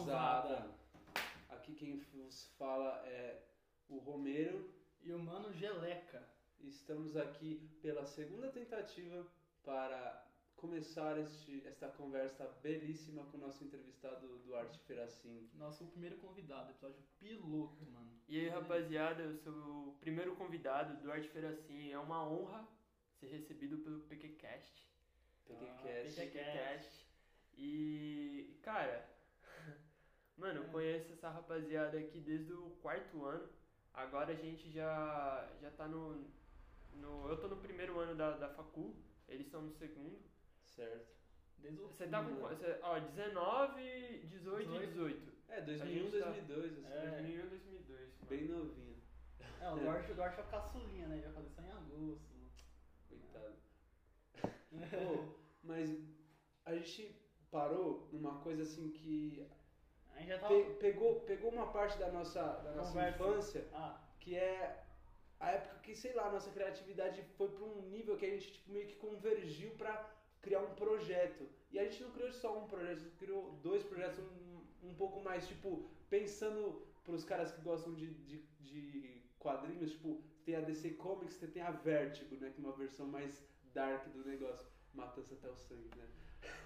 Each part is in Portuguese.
mãozada. Aqui quem vos fala é o Romero. E o Mano Geleca. Estamos aqui pela segunda tentativa para começar este, esta conversa belíssima com o nosso entrevistado Duarte Feracin. Nosso primeiro convidado, episódio piloto, mano. E aí, rapaziada, eu sou o primeiro convidado, Duarte Feracin. É uma honra ser recebido pelo PQCast. PQCast. Ah, PQCast. E, cara, mano, eu conheço essa rapaziada aqui desde o quarto ano. Agora a gente já, já tá no, no. Eu tô no primeiro ano da, da facul, eles estão no segundo. Certo. Desde o Você tá com. Você, ó, 19, 18 e 18. É, 2001, A gente tá- 2002, assim, É. 2001 e 2002. Mano. bem novinho. É, o Duarte é o caçulinha, né? Ele vai fazer só em agosto. Coitado. Pô, mas a gente parou numa coisa assim que A gente já tava. pe- pegou, pegou uma parte da nossa, da nossa Conversa. infância Ah, que é a época que, sei lá, a nossa criatividade foi para um nível que a gente tipo, meio que convergiu para criar um projeto. E a gente não criou só um projeto, a gente criou dois projetos um, um pouco mais, tipo, pensando pros caras que gostam de, de, de quadrinhos, tipo, tem a DC Comics, tem a Vertigo, né, que é uma versão mais dark do negócio. Matança até o sangue, né?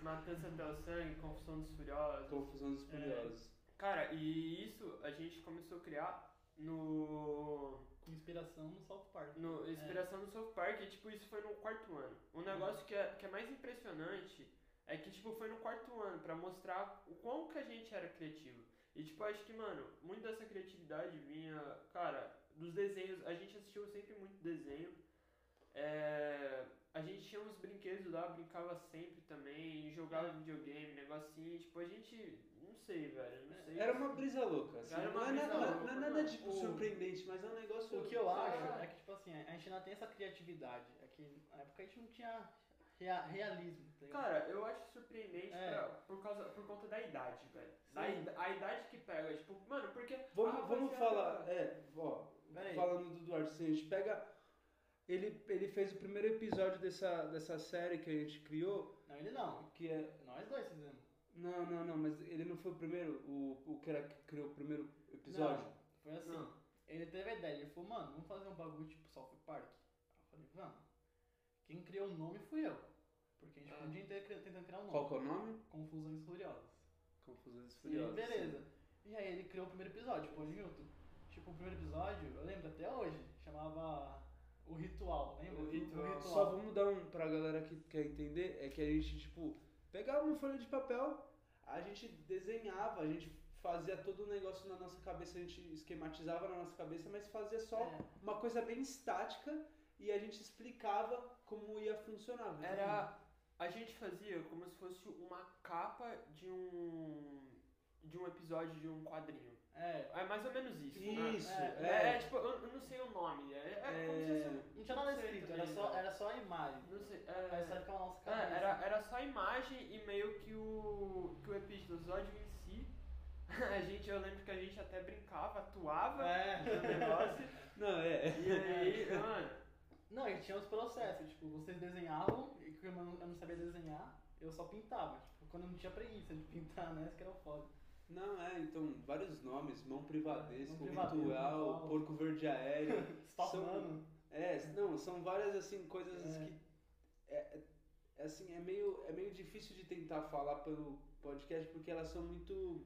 Matança até o sangue, Confusão dos Furiosos. Confusão dos Furiosos. Cara, e isso a gente começou a criar no. com inspiração no South Park. no inspiração do South Park, e tipo, isso foi no quarto ano. Um negócio que é, que é mais impressionante é que, tipo, foi no quarto ano, pra mostrar o quão que a gente era criativo. E, tipo, acho que, mano, muito dessa criatividade vinha, cara, dos desenhos. A gente assistiu sempre muito desenho. É, a gente tinha uns brinquedos lá, brincava sempre também, jogava videogame, negocinho. Tipo, a gente. Não sei, velho. Não sei. Era uma brisa louca. Assim, Era uma não, é brisa nada, louca, não é nada tipo O- surpreendente, mas é um negócio. O que eu acho é que, tipo assim, a gente ainda tem essa criatividade. É que na época a gente não tinha rea- realismo, tá? Cara, eu acho surpreendente É. pra- por, causa, por conta da idade, velho. Da a idade que pega, tipo, mano, porque. Vamos, vamos falar, é, ó, Pera aí. falando do Duarte, assim, a gente pega. Ele, ele fez o primeiro episódio dessa, dessa série que a gente criou, Não, ele não. que é. Nós dois fizemos. Não, não, não, mas ele não foi o primeiro, o, o que era que criou o primeiro episódio. Não, foi assim. Não. Ele teve a ideia, ele falou, mano, vamos fazer um bagulho tipo South Park. Eu falei, vamos. Quem criou o nome fui eu. Porque a gente ficou Ah. o dia inteiro tentando criar um nome. Qual que é o nome? Confusões Furiosas. Confusões E Furiosas. beleza. E aí ele criou o primeiro episódio, pô, junto. Tipo, o primeiro episódio, eu lembro até hoje, chamava O Ritual, lembra? O Ritual. Só vamos dar um pra galera que quer entender, é que a gente, tipo, pegava uma folha de papel, a gente desenhava, a gente fazia todo o negócio na nossa cabeça, a gente esquematizava na nossa cabeça, mas fazia só É. uma coisa bem estática e a gente explicava como ia funcionar. Era. A gente fazia como se fosse uma capa de um. de um episódio de um quadrinho. É, É mais ou menos isso. Isso, né? é. É, é, tipo, eu, eu não sei o nome. É, é como se É. fosse. não tinha nada escrito, também, era só, era só a imagem. Não sei. É, na nossa é, cabeça. era, era só a imagem e meio que o. que o episódio em si. A gente, eu lembro que a gente até brincava, atuava É. no negócio. Não, é. E aí, mano. Não, e tinha os processos, tipo, vocês desenhavam, e eu não, eu não sabia desenhar, eu só pintava. Tipo, quando eu não tinha preguiça de pintar, né? Isso que era o foda. Não, é, então, vários nomes, mão privadesco, Mão ritual, ritual. porco verde aéreo. Stop São-. É, não, são várias assim coisas É. que é, é- assim, é meio é meio difícil de tentar falar pelo podcast porque elas são muito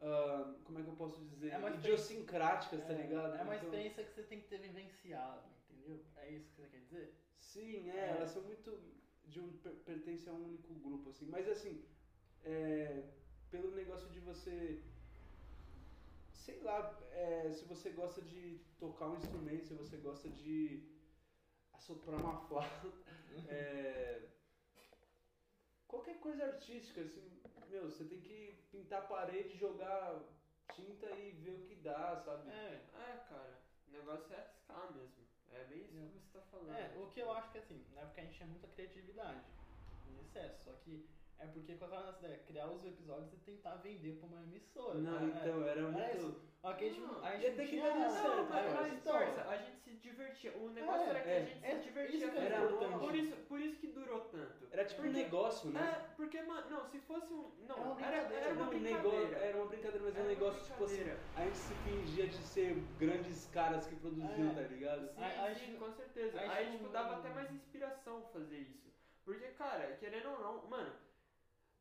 ah, como é que eu posso dizer? É idiosincráticas, tá É, ligado? É uma Então, experiência que você tem que ter vivenciado, entendeu? É isso que você quer dizer? Sim, é, É. elas são muito de um per- pertencem a um único grupo assim, mas assim, é, pelo negócio de você sei lá, é, se você gosta de tocar um instrumento, se você gosta de assoprar uma flauta, é, qualquer coisa artística, assim, meu, você tem que pintar a parede, jogar tinta e ver o que dá, sabe? É. É, cara, o negócio é arriscar mesmo. É bem isso que você tá falando. É, o que eu acho que assim, na época a gente tinha muita criatividade, em excesso, só que É porque qual era a nossa ideia? Criar os episódios e tentar vender pra uma emissora. Não, né? então era Era muito. isso. Que a gente, não- a gente não que tinha... daria certo, Não, mas, então, parça, a gente se divertia. O negócio É, era que é. a gente É, se divertia. isso era importante. por, isso, por isso que durou tanto. Era tipo um negócio, né? É, porque, mano, não, se fosse um. Era Não, uma era, brincadeira, era uma Não, um brincadeira. negócio, era uma brincadeira, mas era um Era uma negócio tipo assim. A gente se fingia de ser grandes caras que produziam, É. tá ligado? Sim, A- a sim, gente- com certeza. a gente Aí, não- tipo, dava até mais inspiração fazer isso. Porque, cara, querendo ou não, mano,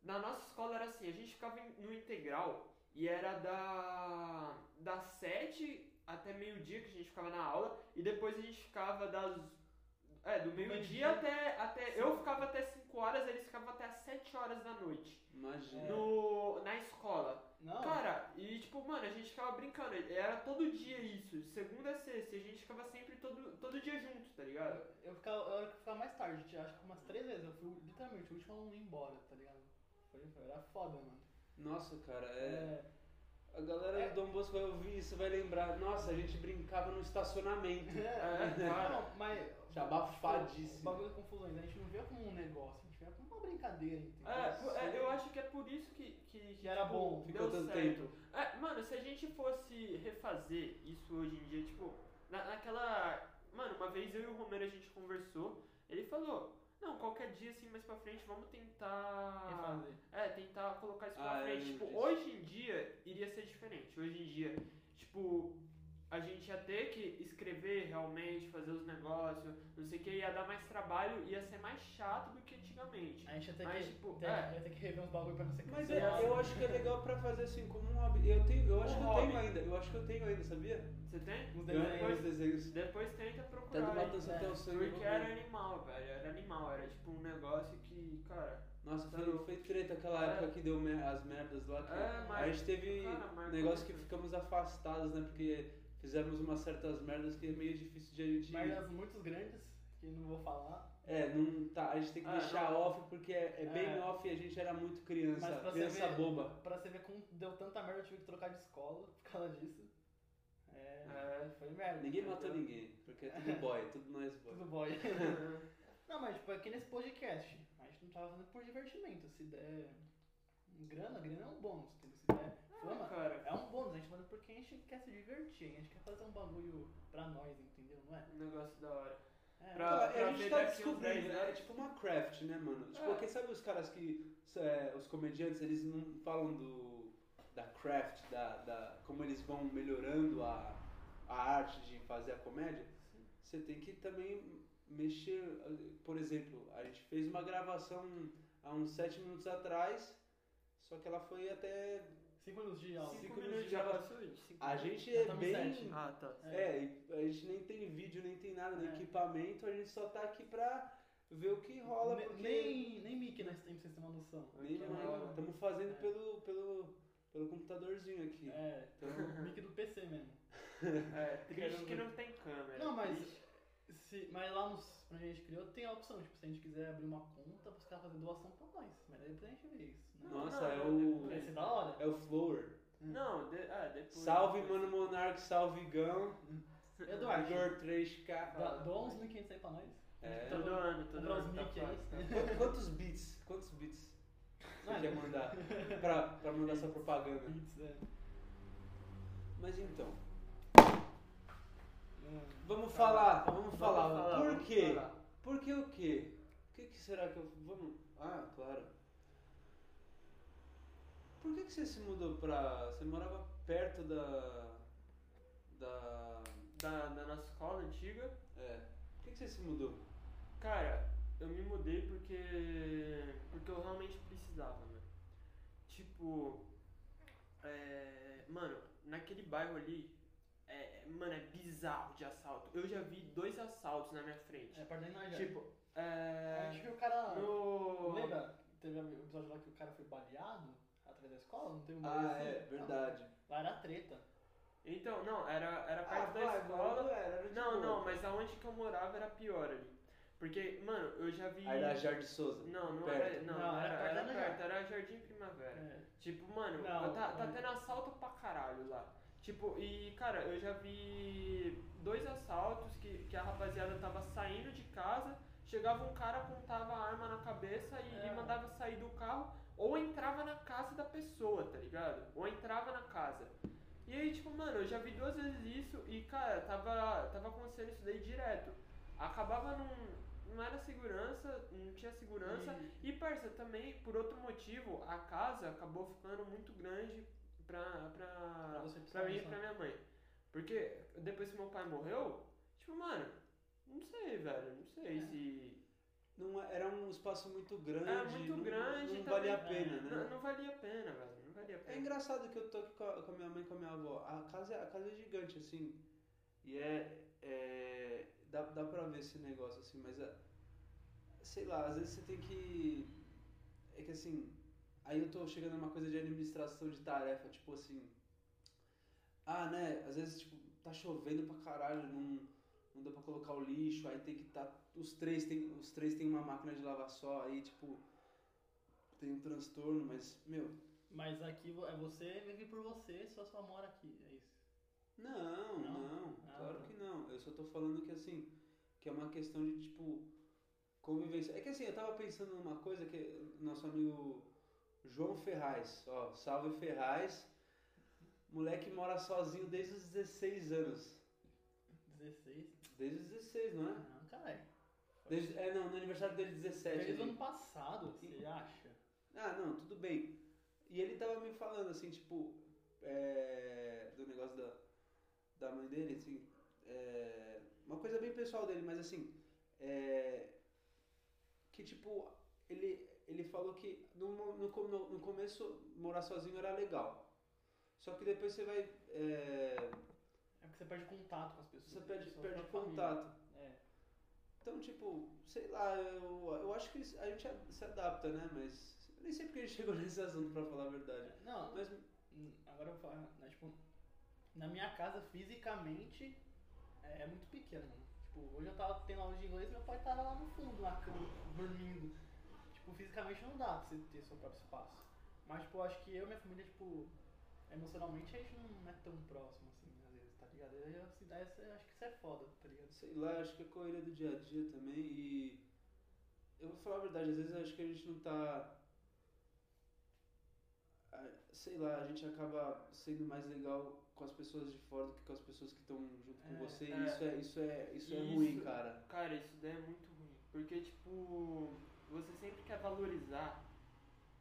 na nossa escola era assim, a gente ficava no integral e era da das 7 até meio-dia que a gente ficava na aula e depois a gente ficava das é, do meio-dia até até eu ficava até 5 horas, eles ficavam até as 7 horas da noite Imagina. no na escola. Não, Cara, e tipo, mano, a gente ficava brincando, era todo dia isso, segunda a sexta, e a gente ficava sempre todo, todo dia junto, tá ligado? eu, eu, ficava, eu ficava mais tarde, acho que umas três vezes. Eu fui literalmente o último aluno embora, tá ligado? Foi, foi- era foda, mano. Nossa, cara, é. É. A galera É. do Dom Bosco vai ouvir isso, vai lembrar. Nossa, a gente brincava no estacionamento. É, cara. Não, mas. Já O abafadíssimo. bagulho de confusões, a gente não via como um negócio, a gente via como uma brincadeira, entendeu? É, é, eu acho que é por isso que, que, Que era tipo, bom. Ficou deu tanto certo. tempo. É, mano, se a gente fosse refazer isso hoje em dia, tipo, na, naquela. Mano, uma vez eu e o Romero a gente conversou, ele falou, não, qualquer dia assim mais pra frente, vamos tentar. Refazer. É, tentar colocar isso pra Ah, frente. Tipo, hoje em dia iria ser diferente. Hoje em dia, tipo, a gente ia ter que escrever realmente, fazer os negócios, não sei o que, ia dar mais trabalho, ia ser mais chato do que antigamente. A gente ia ter, Mas, que, tipo, ter, é. ia ter que rever uns bagulho pra não ser Mas é, cancelado. eu acho que é legal pra fazer assim como um hobby. Eu, tenho, eu acho Um que eu hobby. tenho ainda. Eu acho que eu tenho ainda, sabia? Você tem? Uns Eu desenhos. desenhos. Depois tenta Tá procurar. do aí. Matança é, até o sangue. eu Porque era animal, velho. Era animal. Era tipo um negócio que, cara. Nossa, Tá foi, foi treta aquela É. época que deu mer- as merdas lá. Que É, mas- a gente teve cara, negócio que ficamos afastados, né? Porque fizemos umas certas merdas que é meio difícil de a gente. Merdas muito grandes, que não vou falar. É, não tá. A gente tem que Ah, deixar não. off porque é, é bem É. off e a gente era muito criança. Criança ver, boba. Pra você ver como deu tanta merda, eu tive que trocar de escola por causa disso. É, É. foi merda. Ninguém entendeu? matou ninguém, porque é tudo boy, tudo nós boy. Tudo boy. não, mas tipo, aqui nesse podcast, a gente não tava fazendo por divertimento. Se der grana, grana é um bônus, entendeu? Se der fama, cara. é um bônus. A gente faz porque a gente quer se divertir, a gente quer fazer um bagulho pra nós, entendeu? Não é? Um negócio da hora. É, Pra- Então, pra a gente tá descobrindo, 10 né? É tipo uma craft, né, mano? Tipo, É. quem sabe os caras que. é, os comediantes, eles não falam do. da craft, da, da. como eles vão melhorando a, a arte de fazer a comédia. Você tem que também mexer. Por exemplo, a gente fez uma gravação há uns 7 minutos atrás, só que ela foi até. Cinco minutos de aula. Cinco Cinco minutos minutos de? Cinco A gente é tamo bem. sete. Ah, tá. É, e a gente nem tem vídeo, nem tem nada, nem É. equipamento, a gente só tá aqui pra ver o que rola, Ne- porque Nem, nem mic nós temos, pra vocês terem uma noção. nem rola. Estamos fazendo É. pelo, pelo, pelo computadorzinho aqui. É, Então, mic do PC mesmo. É, triste que não tem câmera. Não, mas- Triste. Se, mas lá nos, pra gente criou, tem a opção, tipo, se a gente quiser abrir uma conta, os caras fazer doação pra nós. Mas aí depois a gente vê isso. Nossa, não, é o. ser da hora. É o Flower. Não, de, ah, depois. Salve, depois. mano Monark, salve Gão. Eduardo, Igor 3K. dá- uns 1.500 aí pra nós. É. Todo ano, todo ano. tá aí. fácil, tá Quantos, bits? Quantos bits você quer mandar pra, pra mandar essa propaganda? Beats, é. Mas então, Hum. vamos falar, vamos Vamos falar. Por vamos quê? falar. Por que o quê? O que, que será que eu. Vamos. Ah, claro. Por que, que você se mudou pra. Você morava perto da. Da. Da, da nossa escola antiga. É. Por que, que você se mudou? Cara, eu me mudei porque. Porque eu realmente precisava, mano. Tipo. É, mano, naquele bairro ali. É, mano, é bizarro de assalto. Eu já vi dois assaltos na minha frente. É, perto da nós. Tipo, a é. gente viu o cara. No. Lembra? Teve um episódio lá que o cara foi baleado atrás da escola? Não teve um Ah, assim? é, verdade. Lá era treta. Então, não, era, era Ah, perto da vai, escola. era, era de Não, boa. não, mas aonde que eu morava era pior ali. Porque, mano, eu já vi. Aí da Jardim Souza. Não, não Perto. era. Não, Não, não era era, perto era perto, era Jardim Primavera. É. Tipo, mano, Não, tá, tá é. tendo assalto pra caralho lá. Tipo, e cara, eu já vi dois assaltos que, que a rapaziada tava saindo de casa, chegava um cara, apontava a arma na cabeça e, É. e mandava sair do carro, ou entrava na casa da pessoa, tá ligado? Ou entrava na casa. E aí, tipo, mano, eu já vi duas vezes isso e, cara, tava, tava acontecendo isso daí direto. Acabava num. Não era segurança, não tinha segurança. E- E, parça, também, por outro motivo, a casa acabou ficando muito grande pra, pra, Pra mim e pra minha mãe. Porque depois que meu pai morreu, tipo, mano, não sei, velho, não sei É. se. Não, é- era um espaço muito grande. Era muito não, grande Não também. valia a É, pena, Não, né? não valia a pena, velho, não valia a É pena. engraçado que eu tô aqui com a, com a minha mãe e com a minha avó. A casa, a casa é gigante, assim. E é. é dá, dá pra ver esse negócio, assim, mas. é- sei lá, às vezes você tem que. É que assim. Aí eu tô chegando numa coisa de administração de tarefa, tipo assim. Ah, né? Às vezes, tipo, tá chovendo pra caralho, não, não dá pra colocar o lixo, aí tem que tá. Os três tem, os três tem uma máquina de lavar só, aí, tipo. Tem um transtorno, mas, meu, Mas aqui é você vive por você, só só mora aqui, é isso. Não, Não? não, Ah, claro tá. que não. Eu só tô falando que assim, que é uma questão de tipo convivência. É que assim, eu tava pensando numa coisa que nosso amigo João Ferraz, ó, salve Ferraz, moleque mora sozinho desde os 16 anos. 16. Desde os 16, não é? Não, caralho. Desde, é, não, no aniversário dele 17. Desde o ali. ano passado, você acha? Ah, não, tudo bem. E ele tava me falando assim, tipo, é, do negócio da, da mãe dele, assim, é, uma coisa bem pessoal dele, mas assim, é, que tipo, ele, ele falou que no, no, no, no começo morar sozinho era legal. Só que depois você vai. é, É porque você perde contato com as pessoas. você perde, perde contato. É. Então, tipo, sei lá, eu, eu acho que a gente se adapta, né? Mas eu nem sei porque a gente chegou nesse assunto, pra falar a verdade. Não, Mas Hum, Agora eu vou falar, né, tipo, na minha casa fisicamente é, é muito pequeno, mano. Tipo, hoje eu tava tendo aula de inglês e meu pai tava lá no fundo, na cama, dormindo. Tipo, fisicamente não dá pra você ter seu próprio espaço. Mas, tipo, eu acho que eu e minha família, tipo, emocionalmente a gente não é tão próximo assim, vezes, tá ligado? Eu, eu, acho que isso é foda, tá ligado? Sei lá, acho que é correria do dia a dia também e eu vou falar a verdade, às vezes acho que a gente não tá sei lá, a gente acaba sendo mais legal com as pessoas de fora do que com as pessoas que estão junto com É, você. é. E isso é isso é isso é Isso. ruim, cara. Cara, isso daí é muito ruim. Porque, tipo, você sempre quer valorizar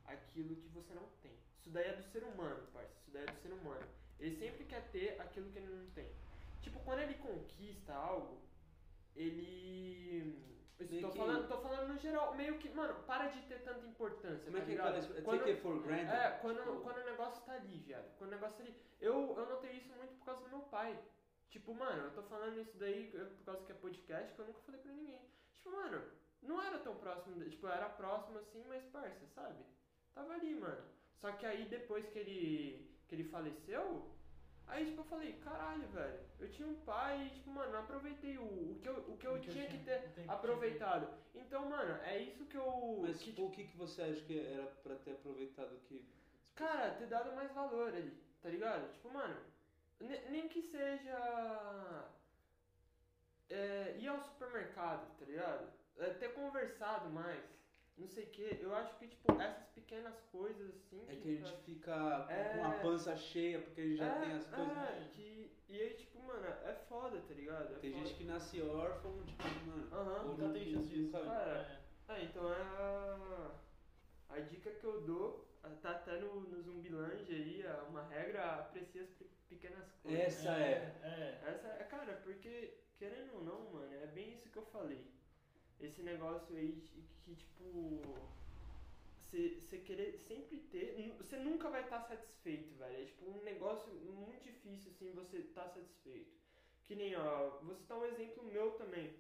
aquilo que você não tem. Isso daí é do ser humano, parça. Isso daí é do ser humano. Ele sempre quer ter aquilo que ele não tem. Tipo, quando ele conquista algo, ele. Tô, que- falando, tô falando no geral, meio que, mano, para de ter tanta importância. Como é tá que é ligado? aquela Quando- take it for granted? é, quando, Tipo, quando o negócio tá ali, viado. Quando o negócio tá ali. Eu, eu notei isso muito por causa do meu pai. Tipo, mano, eu tô falando isso daí por causa que é podcast que eu nunca falei pra ninguém. Tipo, mano, não era tão próximo. Tipo, era próximo assim, mas parça, sabe? Tava ali, mano. Só que aí depois que ele, que ele faleceu, aí tipo eu falei, caralho, velho. Eu tinha um pai e, tipo, mano, não aproveitei o, o, que, eu, o que eu O que eu tinha que tinha, ter o tempo que tinha. aproveitado. Então, mano, é isso que eu. Mas que, tipo, o que, que você acha que era pra ter aproveitado que. Cara, ter dado mais valor ali, tá ligado? Tipo, mano, ne- nem que seja. É, ir ao supermercado, tá ligado? É, ter conversado mais, não sei o que. Eu acho que, tipo, essas pequenas coisas assim. É que a gente fica com É. a pança cheia porque a gente já é, tem as coisas. É, que, e aí, tipo, mano, é foda, tá ligado? É Tem foda. gente que nasce órfão, tipo, mano. Aham. ou Nunca não- tem chance disso. nunca- É. Ah, então é a, a dica que eu dou, tá até no, no Zumbilândia aí, é uma regra, aprecie as pe- pequenas coisas. Essa é. É. Essa é, cara, porque, querendo ou não, mano, é bem isso que eu falei. Esse negócio aí de que, tipo, você querer sempre ter. Você nunca vai estar satisfeito, velho. É tipo um negócio muito difícil, assim, você estar satisfeito. Que nem, ó, vou citar um exemplo meu também.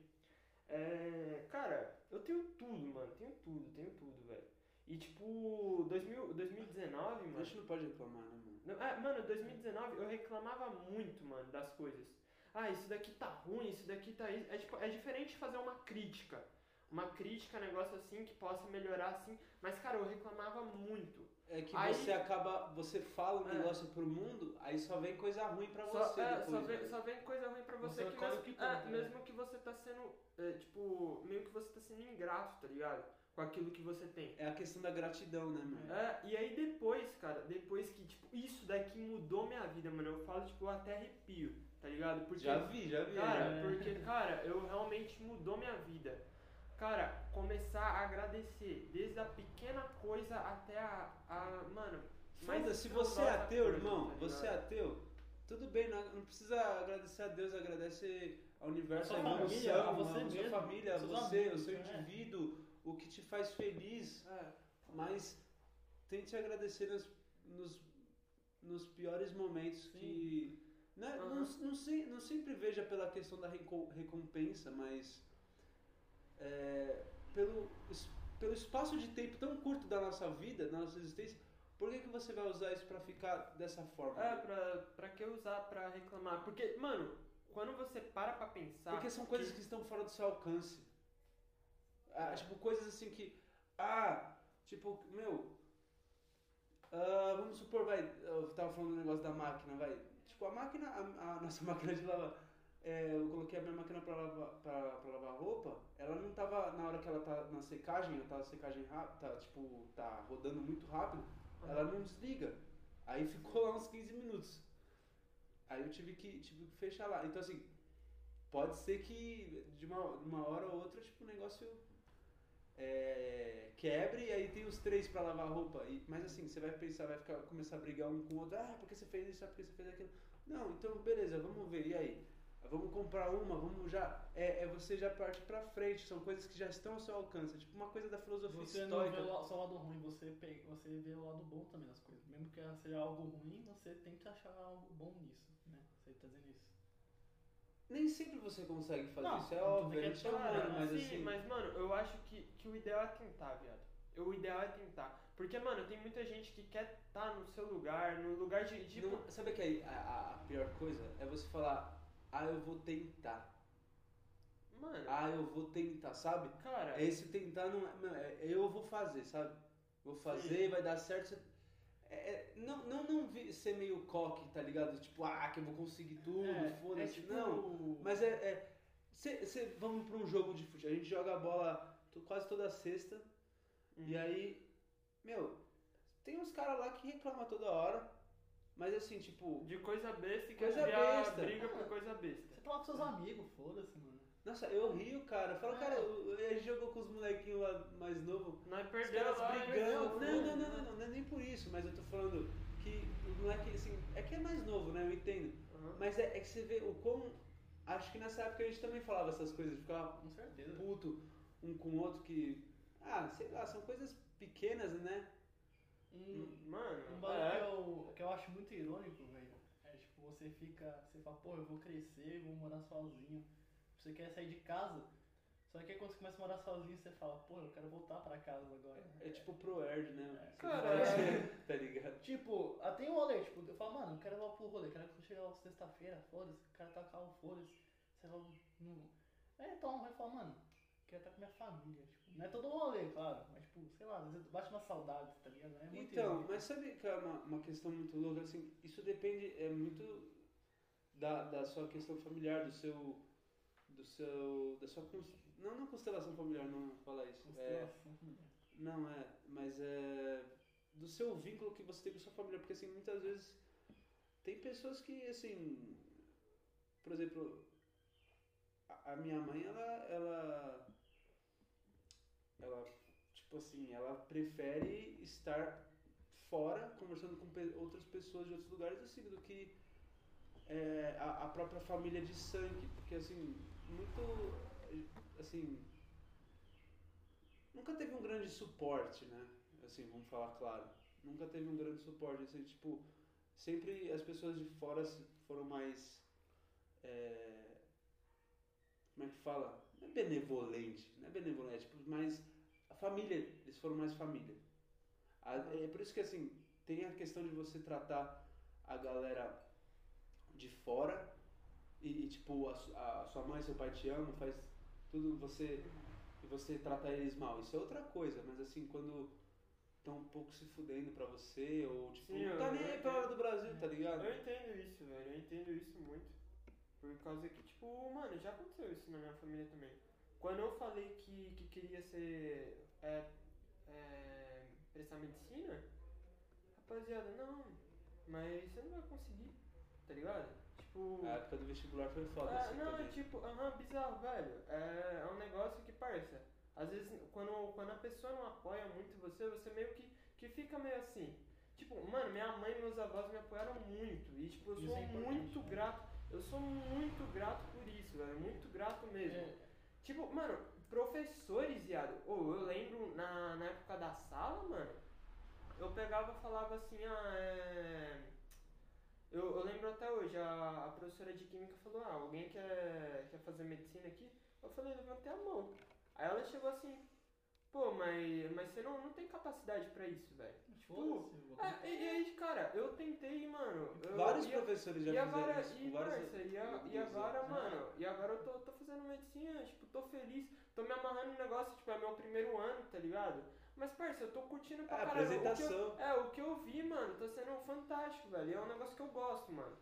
É, cara, eu tenho tudo, mano. Tenho tudo, tenho tudo, velho. E tipo, 2000, 2019, A mano. gente não pode reclamar, né, mano? Não, é, mano, 2019 eu reclamava muito, mano, das coisas. Ah, isso daqui tá ruim, isso daqui tá. É, tipo, é diferente fazer uma crítica. uma crítica, negócio assim, que possa melhorar assim. Mas, cara, eu reclamava muito. É que Aí- você acaba, você fala um É. negócio pro mundo, aí só vem coisa ruim pra Só, você é, depois. só, vem, né? só vem coisa ruim pra você, Você que mesmo, que é, planta, né? mesmo que você tá sendo, é, tipo, meio que você tá sendo ingrato, tá ligado? Com aquilo que você tem. É a questão da gratidão, né, mano? É, e aí depois, cara, depois que, tipo, isso daqui mudou minha vida, mano, eu falo, tipo, eu até arrepio, tá ligado? Porque, Já vi, já vi. cara, já. porque, cara, eu realmente mudou minha vida. Cara, começar a agradecer, desde a pequena coisa até a, a mano... Foda-se, se você é ateu, coisa, irmão, tá você é ateu, tudo bem, não, não precisa agradecer a Deus, agradece ao universo, A sua família, a você a sua família, a você, amigos, o seu é. indivíduo, o que te faz feliz, É, mas tente agradecer nos, nos, nos piores momentos que... Né, Aham. não, não, se- não sempre veja pela questão da recom- recompensa, mas é, pelo, pelo espaço de tempo tão curto da nossa vida, da nossa existência, por que, que você vai usar isso pra ficar dessa forma? É, pra, pra que usar pra reclamar? Porque, mano, quando você para pra pensar. Porque são coisas que estão fora do seu alcance. Ah, tipo, coisas assim que. Ah, tipo, meu. ah, vamos supor, vai. Eu tava falando do negócio da máquina, vai. Tipo, a máquina, a, a nossa máquina de lavar. é, eu coloquei a minha máquina pra lavar, pra, pra lavar roupa, ela não tava, na hora que ela tá na secagem, ela tá secagem rápida, tá, tipo, tá rodando muito rápido, ela não desliga. Aí ficou lá uns 15 minutos. Aí eu tive que, tive que fechar lá. Então assim, pode ser que de uma, de uma hora ou outra, tipo, o negócio é, quebre e aí tem os três pra lavar a roupa. E, mas assim, você vai pensar, vai ficar, começar a brigar um com o outro, ah, porque você fez isso, ah, porque você fez aquilo. Não, então beleza, vamos ver, e aí? Vamos comprar uma, vamos já. É, é você já parte pra frente, são coisas que já estão ao seu alcance. É tipo uma coisa da filosofia Você não vê estoica. o la- só o lado ruim, você, pega, você vê o lado bom também das coisas. Mesmo que seja algo ruim, você tenta achar algo bom nisso, né? Você tá dizendo isso. Nem sempre você consegue fazer Não, isso, é óbvio, a gente é falar, humano, mas Sim, assim. mas, mano, eu acho que, que o ideal é tentar, viado. O ideal é tentar. Porque, mano, tem muita gente que quer estar no seu lugar, no lugar de. Tipo, Não- sabe que aí a, a- pior coisa é você falar, ah, eu vou tentar. mano, Ah, eu vou tentar, sabe? cara. Esse tentar não é, não, é- eu vou fazer, sabe? Vou fazer, vai dar certo. É- é- não, não, não vi- ser meio coque, tá ligado? Tipo, ah, que eu vou conseguir tudo, é, foda-se. tipo, Não, mas é. é cê, cê- vamos pra um jogo de futebol. A gente joga bola to- quase toda sexta. Uhum. E aí, meu, tem uns caras lá que reclamam toda hora. Mas assim, tipo, De coisa besta e Coisa besta. briga por coisa besta. Você tá lá com seus amigos, foda-se, mano. Nossa, eu rio, cara. Eu falo, É. cara, gente jogou com os molequinhos lá mais novos. Nós Os perdemos caras lá, brigando. Não, não, não, não, não, não é nem por isso, mas eu tô falando que o moleque, assim, é que é mais novo, né? Eu entendo. Mas é, é que você vê o quão. Acho que nessa época a gente também falava essas coisas, de ficar Com certeza. puto um com o outro que. Ah, sei lá, são coisas pequenas, né? Um, Mano, um bagulho que, é. eu, que eu acho muito irônico, velho, é tipo, você fica, você fala, pô, eu vou crescer, vou morar sozinho. Você quer sair de casa, só que aí quando você começa a morar sozinho, você fala, pô, eu quero voltar pra casa agora. É tipo pro Erd, né? É. Cara, é. tá ligado? Tipo, até um rolê, tipo, eu falo, mano, eu quero ir lá pro rolê, quero que eu chegue lá sexta-feira, foda-se, quero estar calmo, foda-se. Você fala, não. É, então, vai falar, mano, quero estar com minha família, tipo, não é todo um rolê, claro, mas tipo, sei lá, às vezes bate uma saudade, tá ligado? É muito Então, irônico. mas sabe que é uma, uma questão muito louca, assim, isso depende, é muito da, da sua questão familiar, do seu, do seu, da sua, cons- não, não constelação familiar, não falar isso, é, Constelação. não é, mas é do seu vínculo que você tem com a sua família, porque assim, muitas vezes tem pessoas que, assim, por exemplo, a, a minha mãe, ela, ela, ela, tipo assim, ela prefere estar fora, conversando com pe- outras pessoas de outros lugares, assim, do que é, a, a própria família de sangue, porque assim, muito, assim, nunca teve um grande suporte, né? Assim, vamos falar claro. Nunca teve um grande suporte, assim, tipo, sempre as pessoas de fora foram mais, é, como é que fala? Não é benevolente, não é benevolente, é tipo, mais, a família, eles foram mais família. É por isso que, assim, tem a questão de você tratar a galera de fora e, e, tipo, a, a sua mãe, seu pai te amam, faz tudo, você e você trata eles mal, isso é outra coisa, mas assim, quando estão um pouco se fudendo pra você, ou tipo, Sim, não tá nem aí pra hora do Brasil, tá ligado? Eu entendo isso, velho. Eu entendo isso muito. Por causa que, tipo, mano, já aconteceu isso na minha família também. Quando eu falei que, que queria ser. É, é, prestar medicina, rapaziada, não, mas você não vai conseguir, tá ligado? Tipo. A época do vestibular foi foda, É, assim, não, é também. tipo, aham, bizarro, velho. É, é um negócio que, parça, às vezes quando, quando a pessoa não apoia muito você, você meio que, que fica meio assim. Tipo, mano, minha mãe e meus avós me apoiaram muito. E, tipo, eu Isso sou é muito né? grato. Eu sou muito grato por isso, velho. Muito grato mesmo. É, Tipo, mano, professores, viado. Ou eu lembro na, na época da sala, mano, eu pegava e falava assim, ah, é. Eu, eu lembro até hoje, a, a professora de química falou, ah, alguém quer, quer fazer medicina aqui? Eu falei, levantei a mão. Aí ela chegou assim, pô, mas, mas você não, não tem capacidade pra isso, velho. vou- É, e, aí, cara, eu tentei, mano. Eu, Vários ia- professores já e fizeram agora, isso. e, vários parça, e, a- e agora, né? mano, e agora eu tô, tô fazendo medicina, tipo, tô feliz, tô me amarrando no negócio, tipo, é meu primeiro ano, tá ligado? Mas, parça, eu tô curtindo pra É, caralho. O que eu- apresentação. é, o que eu vi, mano, tá sendo fantástico, velho. E é um negócio que eu gosto, mano.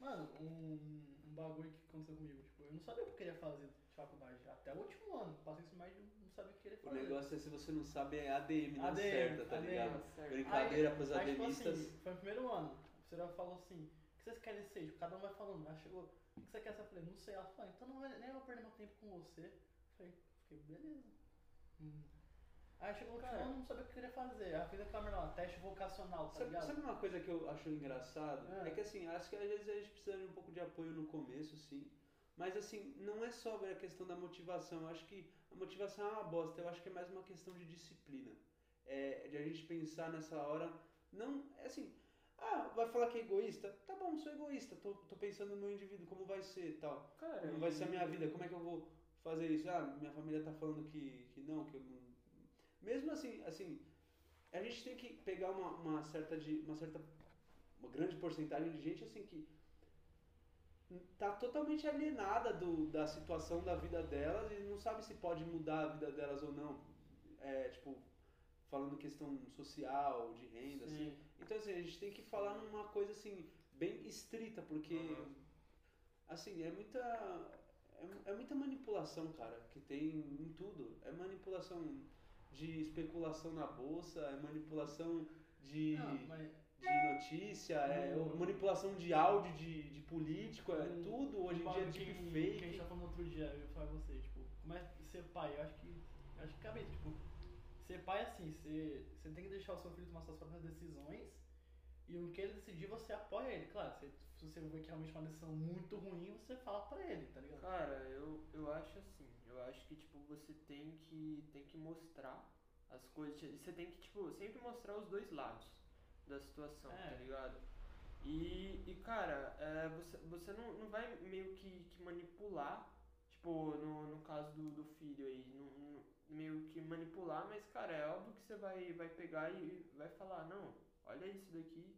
Mano, um, um bagulho que aconteceu comigo, tipo, eu não sabia o que eu queria fazer de faculdade, até o último ano, passei isso mais de não sabia o que queria O fazer. negócio é se você não sabe, é ADM, não ADM, certa, tá ADM. ligado? Certo. Brincadeira pros aí, tipo ADMistas. assim, foi no primeiro ano, a professora falou assim, o que vocês querem ser? Tipo, cada um vai falando, ela chegou, o que você quer ser? Eu falei, não sei, ela falou, então não vai, nem vou perder meu tempo com você. Eu falei, fiquei, beleza. Hum. Aí chegou último Cara. ano, não sabia o que eu queria fazer, aí eu fiz aquela merda lá, teste vocacional, tá Sabe, ligado? sabe uma coisa que eu acho engraçado? É. É. que assim, acho que às vezes a gente precisa de um pouco de apoio no começo, sim. Mas assim, não é só a questão da motivação. Eu acho que a motivação é uma bosta. Eu acho que é mais uma questão de disciplina. É, de a gente pensar nessa hora. Não, é assim, ah, vai falar que é egoísta? Tá bom, sou egoísta. Tô, tô pensando no meu indivíduo, como vai ser tal. Cara, Como vai ser a minha vida? Como é que eu vou fazer isso? Ah, minha família tá falando que, que não, que eu não. Mesmo assim, assim, a gente tem que pegar uma, uma certa de uma certa uma grande porcentagem de gente assim que tá totalmente alienada do, da situação da vida delas e não sabe se pode mudar a vida delas ou não. É, tipo, falando questão social, de renda, assim. Sim. Então, assim, a gente tem que falar numa coisa, assim, bem estrita, porque, Uhum. assim, é muita... É, é muita manipulação, cara, que tem em tudo. É manipulação de especulação na bolsa, é manipulação de, Não, mas de notícia, é Hum. manipulação de áudio de, de político, é Um- tudo hoje em dia é bagulho que, que a gente tá falando outro dia, eu falar pra você, tipo, como é ser pai? Eu acho que. eu acho que cabe, tipo, ser pai é assim, você, você tem que deixar o seu filho tomar suas próprias decisões e o que ele decidir você apoia ele. Claro, se, se você vê que realmente é uma decisão muito ruim, você fala pra ele, tá ligado? Cara, eu, eu acho assim, eu acho que tipo você tem que tem que mostrar as coisas, você tem que tipo sempre mostrar os dois lados da situação, É. tá ligado? E, e cara, é, você, você não, não vai meio que, que manipular, tipo, no, no caso do, do filho aí, não, não- meio que manipular, mas cara, é óbvio que você vai, vai pegar e vai falar, não, olha isso daqui,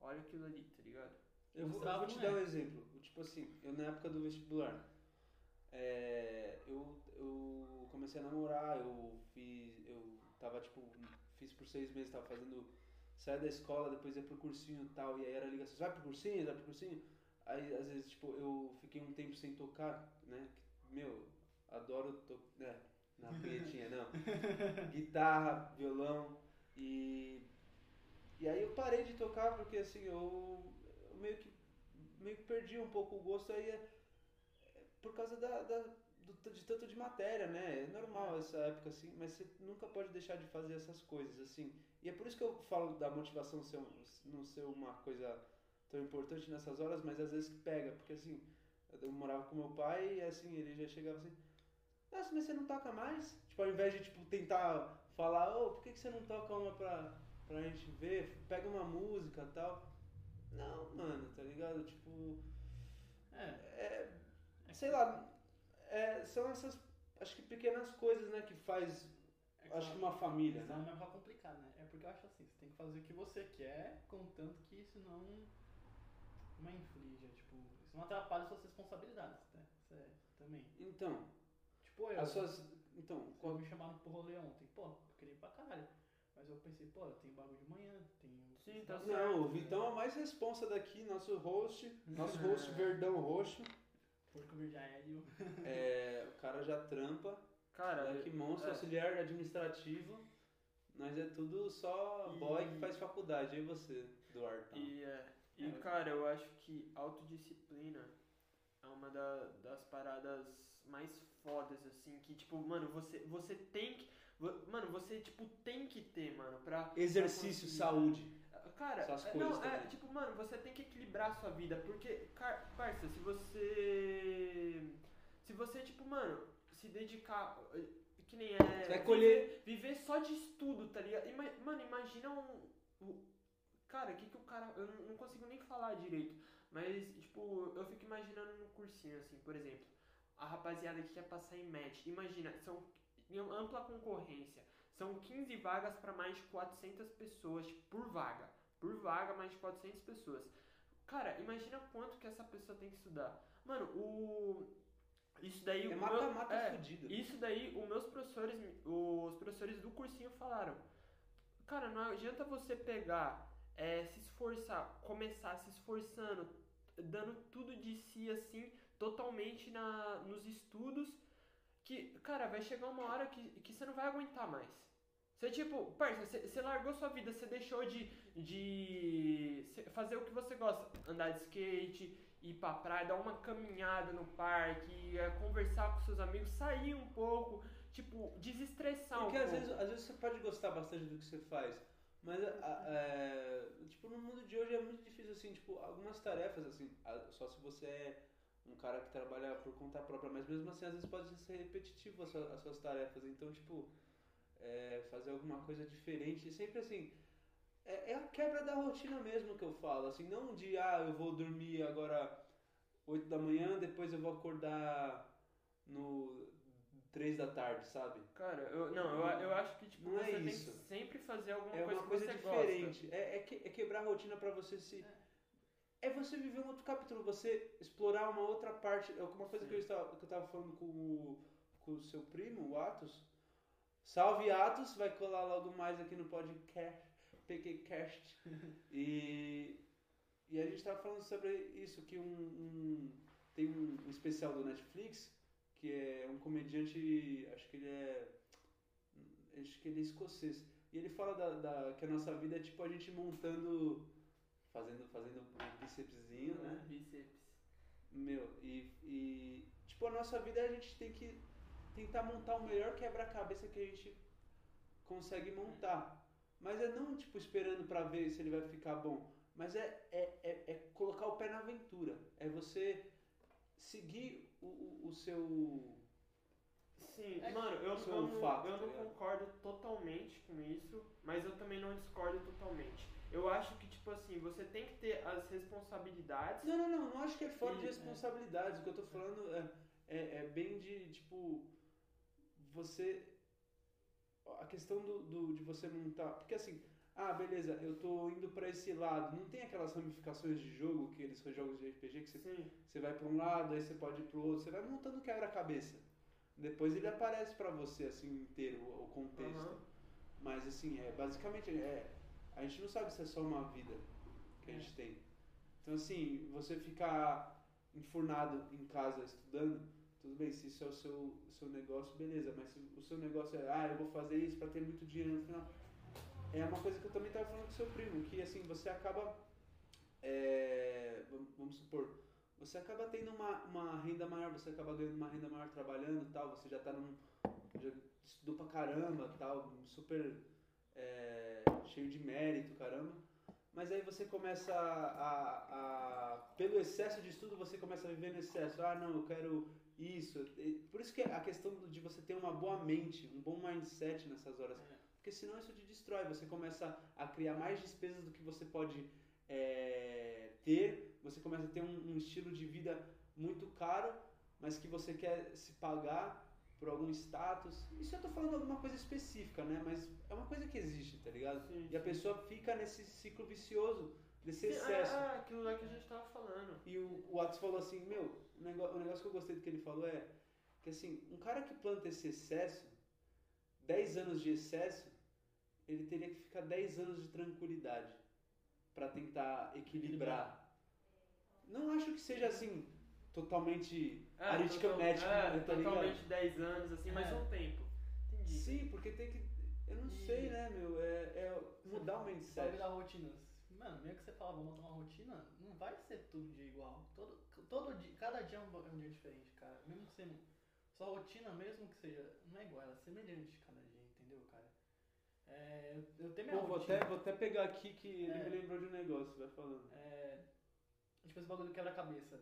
olha aquilo ali, tá ligado? Eu vou, eu vou te dar é. um exemplo. Tipo assim, eu na época do vestibular, é, eu, eu comecei a namorar, eu fiz, eu tava tipo, fiz por seis meses, tava fazendo, saia da escola, depois ia pro cursinho e tal, e aí era ligação, vai pro cursinho, vai pro cursinho? Aí às vezes, tipo, eu fiquei um tempo sem tocar, né? Meu, adoro tocar, né? Na punhetinha, não. Guitarra, violão, e e aí eu parei de tocar porque assim, eu meio que meio que perdi um pouco o gosto aí é, é por causa da, da- do- de tanto de matéria, né? É normal essa época assim, mas você nunca pode deixar de fazer essas coisas assim. E é por isso que eu falo da motivação ser não ser uma coisa tão importante nessas horas, mas às vezes pega, porque assim, eu morava com meu pai e assim, ele já chegava assim, nossa, mas você não toca mais? Tipo, ao invés de tipo, tentar falar, ô, por que, que você não toca uma pra, pra gente ver? Pega uma música e tal. Não, mano, tá ligado? Tipo, É, é, sei lá, é, são essas, acho que pequenas coisas, né, que faz, é acho que uma família, Senão né? é mais complicado, né? É porque eu acho assim, você tem que fazer o que você quer, contanto que isso não, não inflige, tipo, isso não atrapalha suas responsabilidades, né? Isso é, também. Então, Tipo, eu. as suas, Então, Pô, me chamaram pro rolê ontem. Pô, eu queria ir pra caralho. Mas eu pensei, pô, eu tenho bagulho de manhã. Sim, tá certo. Não, o Vitão é o mais responsa daqui, nosso host, nosso host verdão roxo. Porco verde aéreo. É, o cara já trampa, Cara, moleque monstro, é. auxiliar administrativo. Nós é tudo só boy E- que faz faculdade, e você, Duarte? E, é, e É. cara, eu acho que autodisciplina é uma da- das paradas mais fodas, assim, que, tipo, mano, você, você tem que. Mano, você, tipo, tem que ter, mano, pra. Exercício, pra saúde. Cara, Essas é, coisas não, é, também. tipo, mano, você tem que equilibrar a sua vida, porque, car- parça, se você. Se você, tipo, mano, se dedicar. eh, Que nem é. Você vai colher- Viver, só de estudo, tá ligado? Ima- mano, imagina um. o- cara, o que que o cara. Eu não- não consigo nem falar direito, mas, tipo, eu fico imaginando no cursinho, assim, por exemplo. A rapaziada que quer passar em match, imagina, são em ampla concorrência. São 15 vagas para mais de 400 pessoas tipo, por vaga. Por vaga, mais de 400 pessoas. Cara, imagina quanto que essa pessoa tem que estudar. Mano, o. Isso daí. É o mata-mata meu, é, fudido. Isso daí, os meus professores, os professores do cursinho falaram. Cara, não adianta você pegar, é, se esforçar, começar se esforçando, dando tudo de si assim, totalmente na, nos estudos, que, cara, vai chegar uma hora que, que você não vai aguentar mais. Você, tipo, parça, você, você largou sua vida, você deixou de, de fazer o que você gosta, andar de skate, ir pra praia, dar uma caminhada no parque, é, conversar com seus amigos, sair um pouco, tipo, desestressar Porque um às pouco. vezes, às vezes você pode gostar bastante do que você faz, mas é, tipo, no mundo de hoje é muito difícil assim, tipo, algumas tarefas assim, só se você é um cara que trabalha por conta própria, mas mesmo assim às vezes pode ser repetitivo as suas, as suas tarefas, então tipo, é, fazer alguma coisa diferente, sempre assim, é, é a quebra da rotina mesmo que eu falo, assim, não de ah, eu vou dormir agora 8 da manhã, depois eu vou acordar no 3 da tarde, sabe? Cara, eu, não, eu, eu acho que, tipo, Não é você tem isso. que sempre fazer alguma É coisa uma coisa diferente. É, é, que- é quebrar a rotina pra você se. É você viver um outro capítulo, você explorar uma outra parte. É uma coisa que eu, estava, que eu tava falando com o, com o seu primo, o Atos. Salve Atos, vai colar logo mais aqui no podcast. PQCast. e, e a gente tava falando sobre isso, que um, um- tem um, um especial do Netflix, que é um comediante, acho que ele é. Acho que ele é escocês. E ele fala da, da- que a nossa vida é tipo a gente montando. Fazendo, fazendo um bícepszinho, né? Bíceps. Meu, e, e. Tipo, a nossa vida a gente tem que tentar montar o melhor quebra-cabeça que a gente consegue montar. Mas é não, tipo, esperando pra ver se ele vai ficar bom. Mas é, é, é, é colocar o pé na aventura. É você seguir o, o, o seu. Sim, É, mano, eu, seu eu não, olfato, eu tá não concordo totalmente com isso, mas eu também não discordo totalmente. Eu acho que, tipo assim, você tem que ter as responsabilidades. Não, não, não, não acho que é fora de E- responsabilidades. O que eu tô falando é, é, é bem de, tipo, você. A questão do, do, de você montar. Porque assim, ah, beleza, eu tô indo pra esse lado. Não tem aquelas ramificações de jogo, que eles são jogos de RPG, que você, Sim, você vai pra um lado, aí você pode ir pro outro, você vai montando quebra-cabeça. Depois ele aparece pra você, assim, inteiro, o, contexto. Aham. Mas assim, é, basicamente, é, a gente não sabe se é só uma vida que a gente tem. Então assim, você ficar enfurnado em casa estudando, tudo bem, se isso é o seu, seu negócio, beleza, mas se o seu negócio é, ah, eu vou fazer isso para ter muito dinheiro no final. É uma coisa que eu também estava falando com seu primo, que assim, você acaba, é, vamos, supor, você acaba tendo uma, uma renda maior, você acaba ganhando uma renda maior trabalhando tal, você já tá num, já estudou pra caramba tal, super é, cheio de mérito, caramba. Mas aí você começa a, a- Pelo excesso de estudo, você começa a viver no excesso. Ah, não, eu quero isso. Por isso que a questão de você ter uma boa mente, um bom mindset nessas horas. É. Porque senão isso te destrói. Você começa a criar mais despesas do que você pode é, ter. Você começa a ter um, um estilo de vida muito caro, mas que você quer se pagar por algum status. Isso eu tô falando alguma coisa específica, né? Mas é uma coisa que existe, tá ligado? Sim, E a sim. pessoa fica nesse ciclo vicioso, desse Sim, excesso. Ah, aquilo lá que a gente tava falando. E o, o Atos falou assim, meu, o negócio, o negócio que eu gostei do que ele falou é Porque assim, um cara que planta esse excesso, 10 anos de excesso, ele teria que ficar 10 anos de tranquilidade para tentar equilibrar. Não acho que seja assim, totalmente É, aritmético, total- né, é, tá totalmente 10 anos, assim, mas É. um tempo. Entendi. Sim, porque tem que. Eu não E- sei, né, meu? É, é mudar o mindset. virar rotina. Mano, mesmo que você fala, vamos montar uma rotina, não vai ser todo dia igual. Todo, todo dia, cada dia é um, é um dia diferente, cara. Mesmo que você. Sua rotina, mesmo que seja. Não é igual, ela é semelhante cada dia, entendeu, cara? É, eu, eu tenho minha Pô, vou rotina. até, vou até pegar aqui que ele É. me lembrou de um negócio, vai falando. É, tipo, esse bagulho do quebra-cabeça.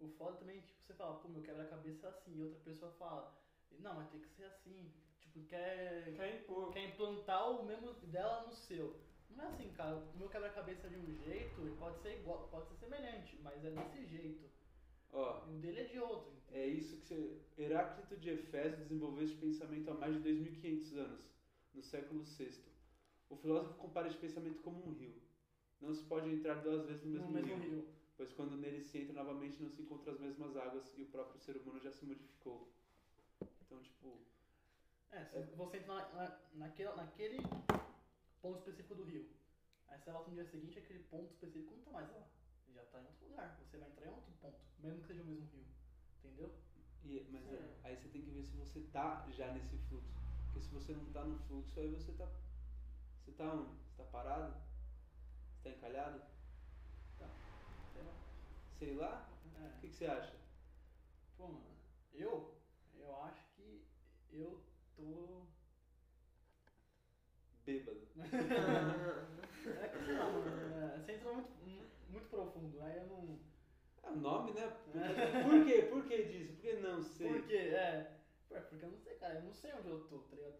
O foda também é, tipo, você fala, pô, meu quebra-cabeça é assim. E outra pessoa fala, não, mas tem que ser assim. Tipo, quer, Quer impor. quer implantar o mesmo dela no seu. Não é assim, cara. O meu quebra-cabeça é de um jeito e pode ser igual, pode ser semelhante, mas é desse jeito. Ó, E o dele é de outro. entendeu? é isso que você. Heráclito de Efésio desenvolveu esse pensamento há mais de 2.500 anos, no século VI. O filósofo compara esse pensamento como um rio. Não se pode entrar duas vezes no mesmo, No mesmo rio, rio. pois quando nele se entra novamente não se encontram as mesmas águas e o próprio ser humano já se modificou. Então, tipo, É, se você entra na, na, naquele, naquele ponto específico do rio. Aí você volta no dia seguinte, aquele ponto específico não tá mais lá. Já tá em outro lugar. Você vai entrar em outro ponto, mesmo que seja o mesmo rio. Entendeu? E- mas é, aí você tem que ver se você tá já nesse fluxo. Porque se você não tá no fluxo, aí você tá. Você tá onde? Você tá parado? Você tá encalhado? Sei lá. Sei lá? É. O que, que você acha? Pô, mano, eu, eu acho que eu tô. Bêbado. É que sei lá, mano. é, Você entrou muito profundo, aí eu não. É o nome, né? Por quê? Por que disso? Por que não sei? Por quê? É. Pô, é porque eu não sei, cara. Eu não sei onde eu tô, tá ligado?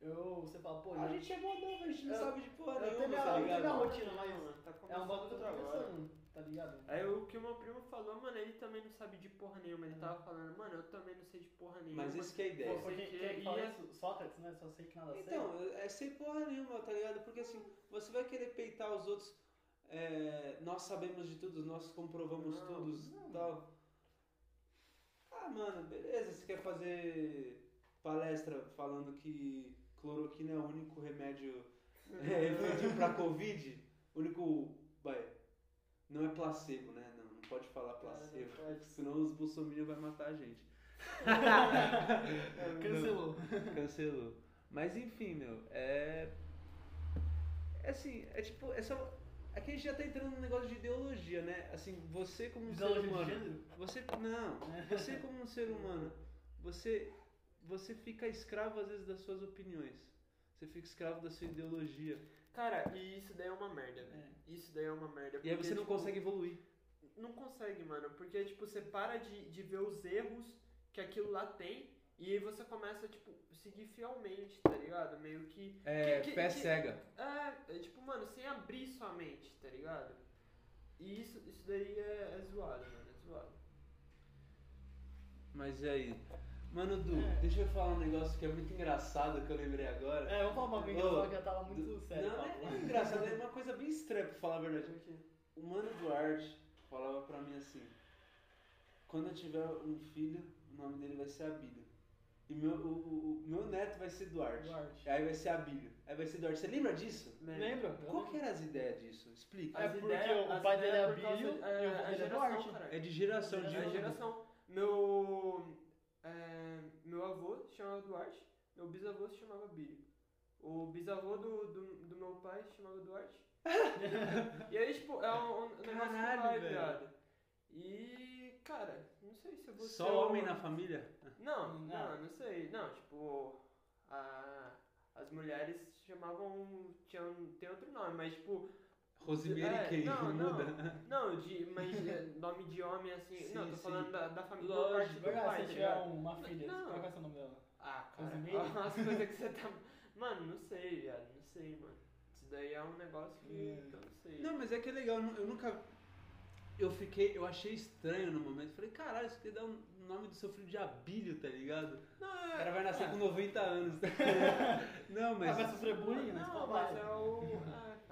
Eu, você fala, pô, A gente é mó novo, a gente não Eu- sabe de porra eu nenhuma, tá eu ligado? rotina, mas Tá é um bagulho que eu tô começando, tá ligado? Aí o que o meu primo falou, mano, ele também não sabe de porra nenhuma. Ele tava falando, mano, eu também não sei de porra nenhuma. Mas isso que é a Pô, ideia. foi sei quem, que quem fala ia- isso? Sócrates, né? Só sei que nada sei. Então, é sem porra nenhuma, tá ligado? Porque assim, você vai querer peitar os outros. É, nós sabemos de tudo, nós comprovamos Não, tudo tal. Ah, mano, beleza. Você quer fazer palestra falando que cloroquina é o único remédio é, pra Covid? Único. Vai. Não é placebo, né? Não, não pode falar placebo. não pode. Senão os bolsominions vai matar a gente. Cancelou. Cancelou. Mas enfim, meu, é. É assim, é tipo, é só. Aqui a gente já tá entrando num negócio de ideologia, né? Assim, você como um ser Ideologia de humano. gênero? Você. Não, você como um ser humano, você. Você fica escravo às vezes das suas opiniões. Você fica escravo da sua ideologia. Cara, e isso daí é uma merda, velho. É. Isso daí é uma merda. E aí porque, você não tipo, consegue evoluir. Não consegue, mano. Porque, tipo, você para de, de ver os erros que aquilo lá tem e aí você começa, tipo, seguir fielmente, tá ligado? Meio que. É, que- fé que- cega. É, é, tipo, mano, sem abrir sua mente, tá ligado? E isso, isso daí é, é zoado, mano. É zoado. Mas e aí? Mano, Du, É. deixa eu falar um negócio que é muito engraçado que eu lembrei agora. É, vamos falar uma coisa engraçada que já tava muito Du- sério. Não, papo. é engraçado, é uma coisa bem estranha pra falar a verdade. Porque- O Mano Duarte falava pra mim assim: quando eu tiver um filho, o nome dele vai ser Abílio. E meu, o, o- meu neto vai ser Duarte. Duarte. Aí vai ser Abílio. Aí vai ser Duarte. Você lembra disso? Lembra? Qual que era as ideias disso? Explica. É As porque ideias- o as pai dele é ideias por causa- Abílio é, e o vô a dele é geração, Duarte. caralho. É de geração de É a Geração. geração. Meu. é, meu avô se chamava Duarte, meu bisavô se chamava Bílio. O bisavô do, do, do meu pai se chamava Duarte. e aí, tipo, é um, um negócio Caralho, que vai, velho. viado. E, cara, não sei se eu vou ser Só o- homem na família? Não, Não. não, não sei. Não, tipo, a, as mulheres chamavam. Tinham, tem outro nome, mas tipo. Rosimeire É, quem? não, não. Muda. Não, de, mas é, nome de homem assim. Sim, não, tô sim. falando da, da família Lógico. do pai, se tá tiver uma filha, Não. qual ser o nome dela? Ah, cara, Rosimeire? as coisas que você tá. Mano, não sei, viado, não sei, mano. Isso daí é um negócio que Hum. eu não sei. Não, mas é que é legal. Eu nunca. Eu fiquei, eu achei estranho no momento. Falei, caralho, você quer dar o nome do seu filho de Abílio, tá ligado? Não, O é. cara vai nascer Ah. com 90 anos. não, Mas vai mas. sofrer bullying, né? Não, Vai. mas é o.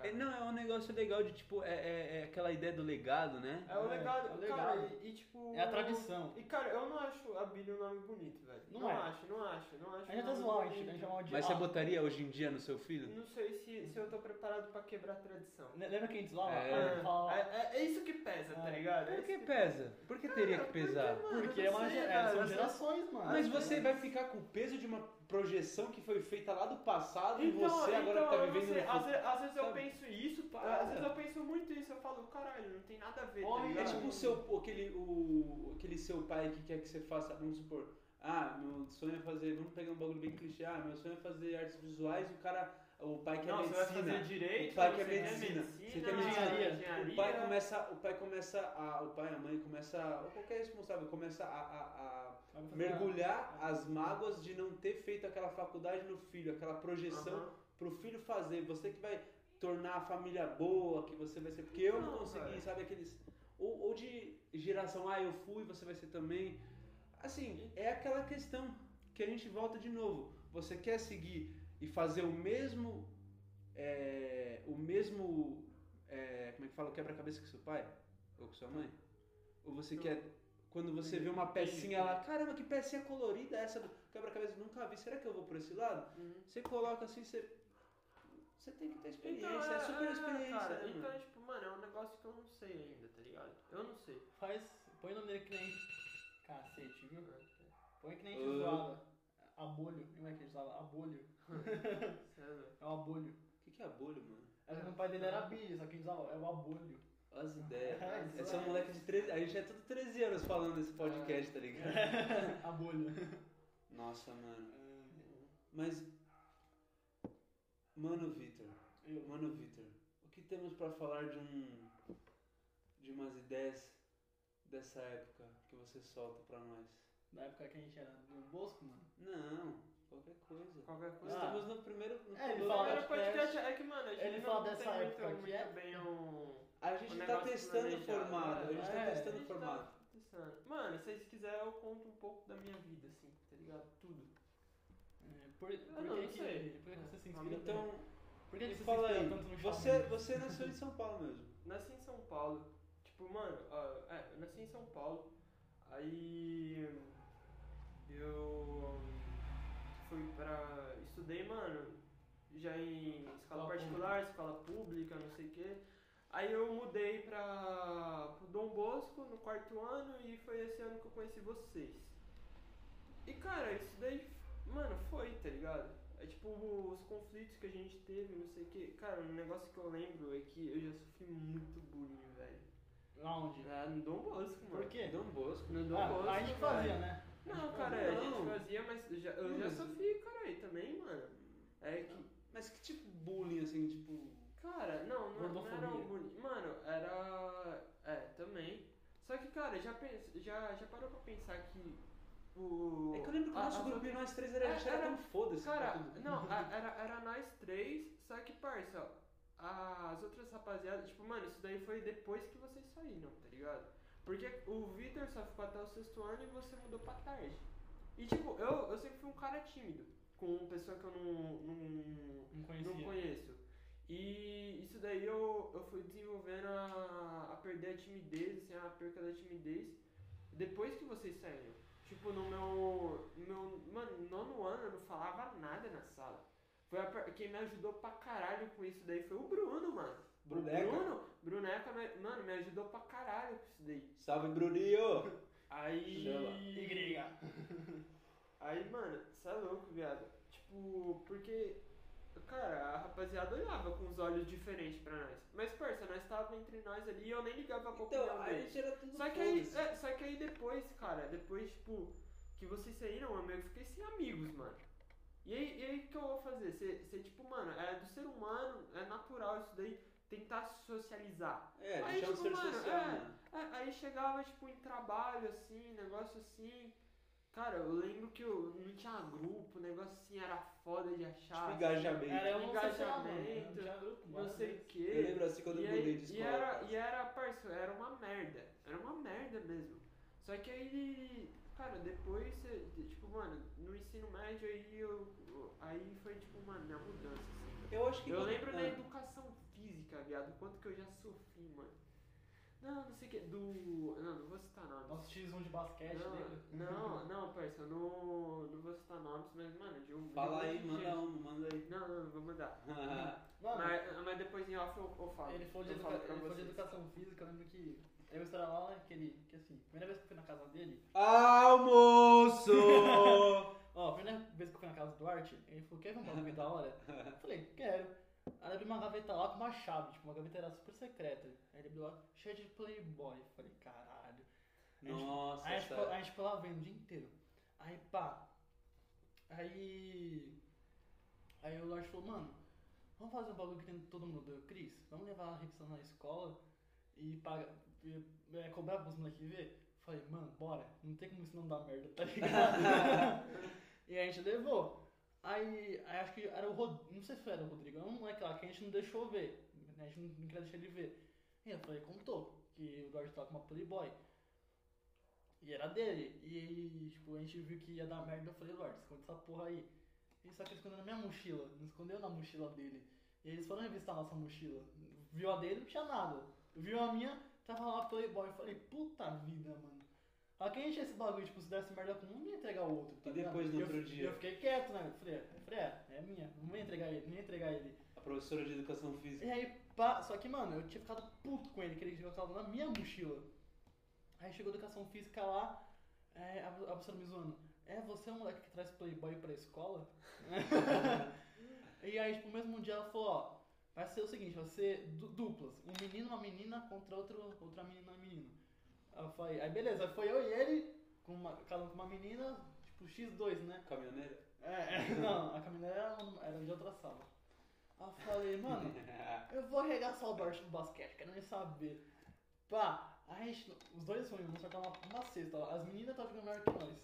É, cara. É, não, é um negócio legal de tipo, é, é- é aquela ideia do legado, né? É o É, legado, é o cara, legado. e, e, tipo. É a tradição. E cara, eu não acho a Billy um nome bonito, velho. Não Não, é. acho, não acho, não acho. A gente tá nome zoando, a gente chamava de. Mas você ah, botaria hoje em dia no seu filho? Não sei se, se eu tô preparado pra quebrar a tradição. le- Lembra que a gente zoava? É. Ah, falava- É, é- é isso que pesa, tá É. ligado? É Por isso que pesa? Por que teria que pesar? mano, Porque é uma é, cara, são gerações, mano. Mas você vai ficar com o peso de uma projeção que foi feita lá do passado e Então, você agora então, tá vivendo sei, no às, às vezes eu penso isso, Para. às vezes eu penso muito isso, eu falo, caralho, não tem nada a ver, Olha, tá É tipo o seu, aquele, o, aquele seu pai que quer que você faça, vamos supor, ah, meu sonho é fazer, vamos pegar um bagulho bem clichê, ah, meu sonho é fazer artes visuais e o cara, o pai quer não, você vai medicina. fazer direito, o pai quer você quer medicina, medicina, você quer medicina. engenharia. O pai começa, o pai começa a, o pai, a mãe começa, ou qualquer responsável começa a, a, a mergulhar as mágoas de não ter feito aquela faculdade no filho, aquela projeção Aham. pro filho fazer, você que vai tornar a família boa, que você vai ser, porque eu não Não, consegui, cara. sabe aqueles ou, ou de geração, ah, eu fui, você vai ser também. Assim, é aquela questão que a gente volta de novo. Você quer seguir e fazer o mesmo é, o mesmo é, como é que fala, o quebra-cabeça que seu pai ou com sua mãe? Ou você quer quando você vê uma Entendi, pecinha lá, caramba, que pecinha colorida é essa do quebra-cabeça, nunca vi. Será que eu vou por esse lado? Uhum. Você coloca assim, você. Você tem que ter experiência, Então, é, super experiência. Cara, né, então, mano? é tipo, mano, é um negócio que eu não sei ainda, tá ligado? Eu não sei. Faz. Põe o nome dele que nem. Cacete, viu? Põe que nem a Ah. gente zoava. Abolho. Como é que a gente zoava? Abolho. Sério. É o abolho. O que, que é abolho, mano? É que o pai dele era Billy, só que a gente zoava. É o abolho. Olha as ideias. É, Esse é isso um é. moleque de 13. A gente é tudo 13 anos falando nesse podcast, tá ligado? Abolho. Nossa, mano. Mas. Mano, Vitor. Mano, Vitor. O que temos pra falar de um. De umas ideias dessa época que você solta pra nós? Na época que a gente era do Bosco, mano. Não, qualquer coisa. Qualquer coisa. Ah. Estamos no primeiro. No É, ele fala primeiro podcast podcast. é que, mano, a gente Ele não fala tem dessa muito, época muito que é- bem um... A gente um tá testando o planejado, formato. A gente tá é. testando A o formato. tá testando. Mano, se vocês quiserem eu conto um pouco da minha vida, assim, tá ligado? Tudo. É, por, por não, que não sei. por que você se Ah, inspira Então? Por que, você fala se aí. tanto no Você, você nasceu em São Paulo mesmo. Nasci em São Paulo. Tipo, mano, ó, é, eu nasci em São Paulo. Aí eu fui pra. Estudei, mano, já em escola particular, escola pública, não sei o quê. Aí eu mudei pra pro Dom Bosco no quarto ano e foi esse ano que eu conheci vocês. E cara, isso daí, mano, foi, tá ligado? É tipo os conflitos que a gente teve, não sei o que. Cara, um negócio que eu lembro é que eu já sofri muito bullying, velho. Aonde? É, no Dom Bosco, mano. Por quê? Dom Bosco. No Dom Ah, Bosco. a gente fazia, né? Não, cara, a Não. gente fazia, mas já, eu já Mas- sofri, cara, também, mano. É que. Mas que tipo de bullying, assim, tipo. Cara, não, não, não era um bullying. Mano, era. É, também. Só que, cara, já, pens... já, já parou pra pensar que o. É que eu lembro que o a- nosso outras- nós três era, a É, era era- tão foda-se. Cara, tudo. não, a- era, era nós três, só que, parça, as outras rapaziadas, tipo, mano, isso daí foi depois que vocês saíram, tá ligado? Porque o Vitor só ficou até o sexto ano e você mudou pra tarde. E, tipo, eu, eu sempre fui um cara tímido, com pessoa que eu não, não, Não conhecia. não conheço. E isso daí eu, eu fui desenvolvendo a, a perder a timidez, assim, a perca da timidez, depois que vocês saíram. Tipo, no meu, meu. Mano, no nono ano eu não falava nada na sala. Foi a quem me ajudou pra caralho com isso daí foi o Bruno, mano. Bruneca? O Bruno, Bruneca, mano, me ajudou pra caralho com isso daí. Salve, Bruninho! Aí. Chama. Igreja. Aí, mano, você é louco, viado. Tipo, porque. Cara, a rapaziada olhava com os olhos diferentes pra nós. Mas, parça, nós tava entre nós ali e eu nem ligava pra opinião Então, a deles. gente era tudo Só que, aí, é, só que aí depois, cara, depois, tipo, que vocês saíram, eu meio que fiquei sem amigos, mano. E aí, e aí o que eu vou fazer? Você, tipo, mano, é do ser humano, é natural isso daí, tentar socializar. É, Aí, é um tipo, ser mano, social, é. mano. É, aí chegava, tipo, em trabalho, assim, negócio assim. Cara, eu lembro que eu não tinha grupo, o negócio assim era foda de achar. Tipo, engajamento. Era eu mano, Engajamento, não tinha grupo, não bora sei ver. o Eu quê. lembro assim quando E, eu mudei de e escola. era, e era, parça, era uma merda. Era uma merda mesmo. Só que aí, cara, depois, você- tipo, mano, no ensino médio aí eu. Aí foi tipo, mano, minha mudança, assim. Eu acho que. Eu lembro da ah. educação física, viado, quanto que eu já sofri, mano. Não, não sei o que. Do. Não, não vou citar nomes. Nosso X1 de basquete? Não, não, não, parça, eu não, não vou citar nomes, mas, mano, de um. de Fala um aí, de manda gente. um, manda aí. Não, não, não vou mandar. Mano, Mas, mas depois em off eu, eu falo. ele falou, de eu educa- ele falou de educação física, eu lembro que. Uma história lá, né, que ele. Que assim, primeira vez que eu fui na casa dele. Almoço! Ó, a primeira vez que eu fui na casa do Duarte, ele falou, quer ver um bagulho da hora? Eu falei, quero. Aí abriu uma gaveta lá com uma chave, tipo, uma gaveta era super secreta. Aí ele abriu lá, cheia de Playboy. Eu falei, caralho. Nossa, Aí a gente, ficou, a gente ficou lá vendo o dia inteiro. Aí pá. Aí. Aí o Lorde falou, mano, vamos fazer um bagulho que tem todo mundo. Eu, Cris, vamos levar a revista na escola e pagar. E, é, cobrar pros moleques ver? Falei, mano, bora. Não tem como isso não dar merda, tá ligado? e a gente levou. Aí, aí acho que era o Rodrigo. Não sei se era o Rodrigo, era um moleque lá que a gente não deixou ver. A gente não, queria deixar ele ver. E eu falei, contou que o tava com uma Playboy. E era dele. E tipo, a gente viu que ia dar merda. Eu falei, Lorde, esconde essa porra aí. E só que ele escondeu na minha mochila. Não escondeu na mochila dele. E eles foram revistar a nossa mochila. Viu a dele, não tinha nada. Viu a minha, tava lá Playboy. Eu falei, puta vida, mano. A quem enche esse bagulho, tipo, se desse merda com um, não ia entregar o outro. Tá E depois, ligado? no eu, outro dia? Eu fiquei quieto, né? Eu falei, eu falei, é, é minha. Não ia entregar ele, não ia entregar ele. A professora de educação física. E aí, pá, só que, mano, eu tinha ficado puto com ele, que ele tinha colocado na minha mochila. Aí chegou a educação física lá, é, a professora me zoando. É, você é o moleque que traz Playboy pra escola? e aí, tipo, no mesmo dia ela falou, ó, vai ser o seguinte, vai ser du- duplas. Um menino, uma menina contra outro, outra menina, uma menina. Eu falei, aí beleza, aí foi eu e ele, com uma, um com uma menina, tipo, X2, né? Caminhoneira? É, é, não, a caminhonete era, era de outra sala. Aí eu falei, mano, eu vou arregaçar o Bart no basquete, quero nem saber. Pá, a gente, os dois foram, vamos acertar uma, uma cesta, ó. as meninas estavam jogando melhor que nós.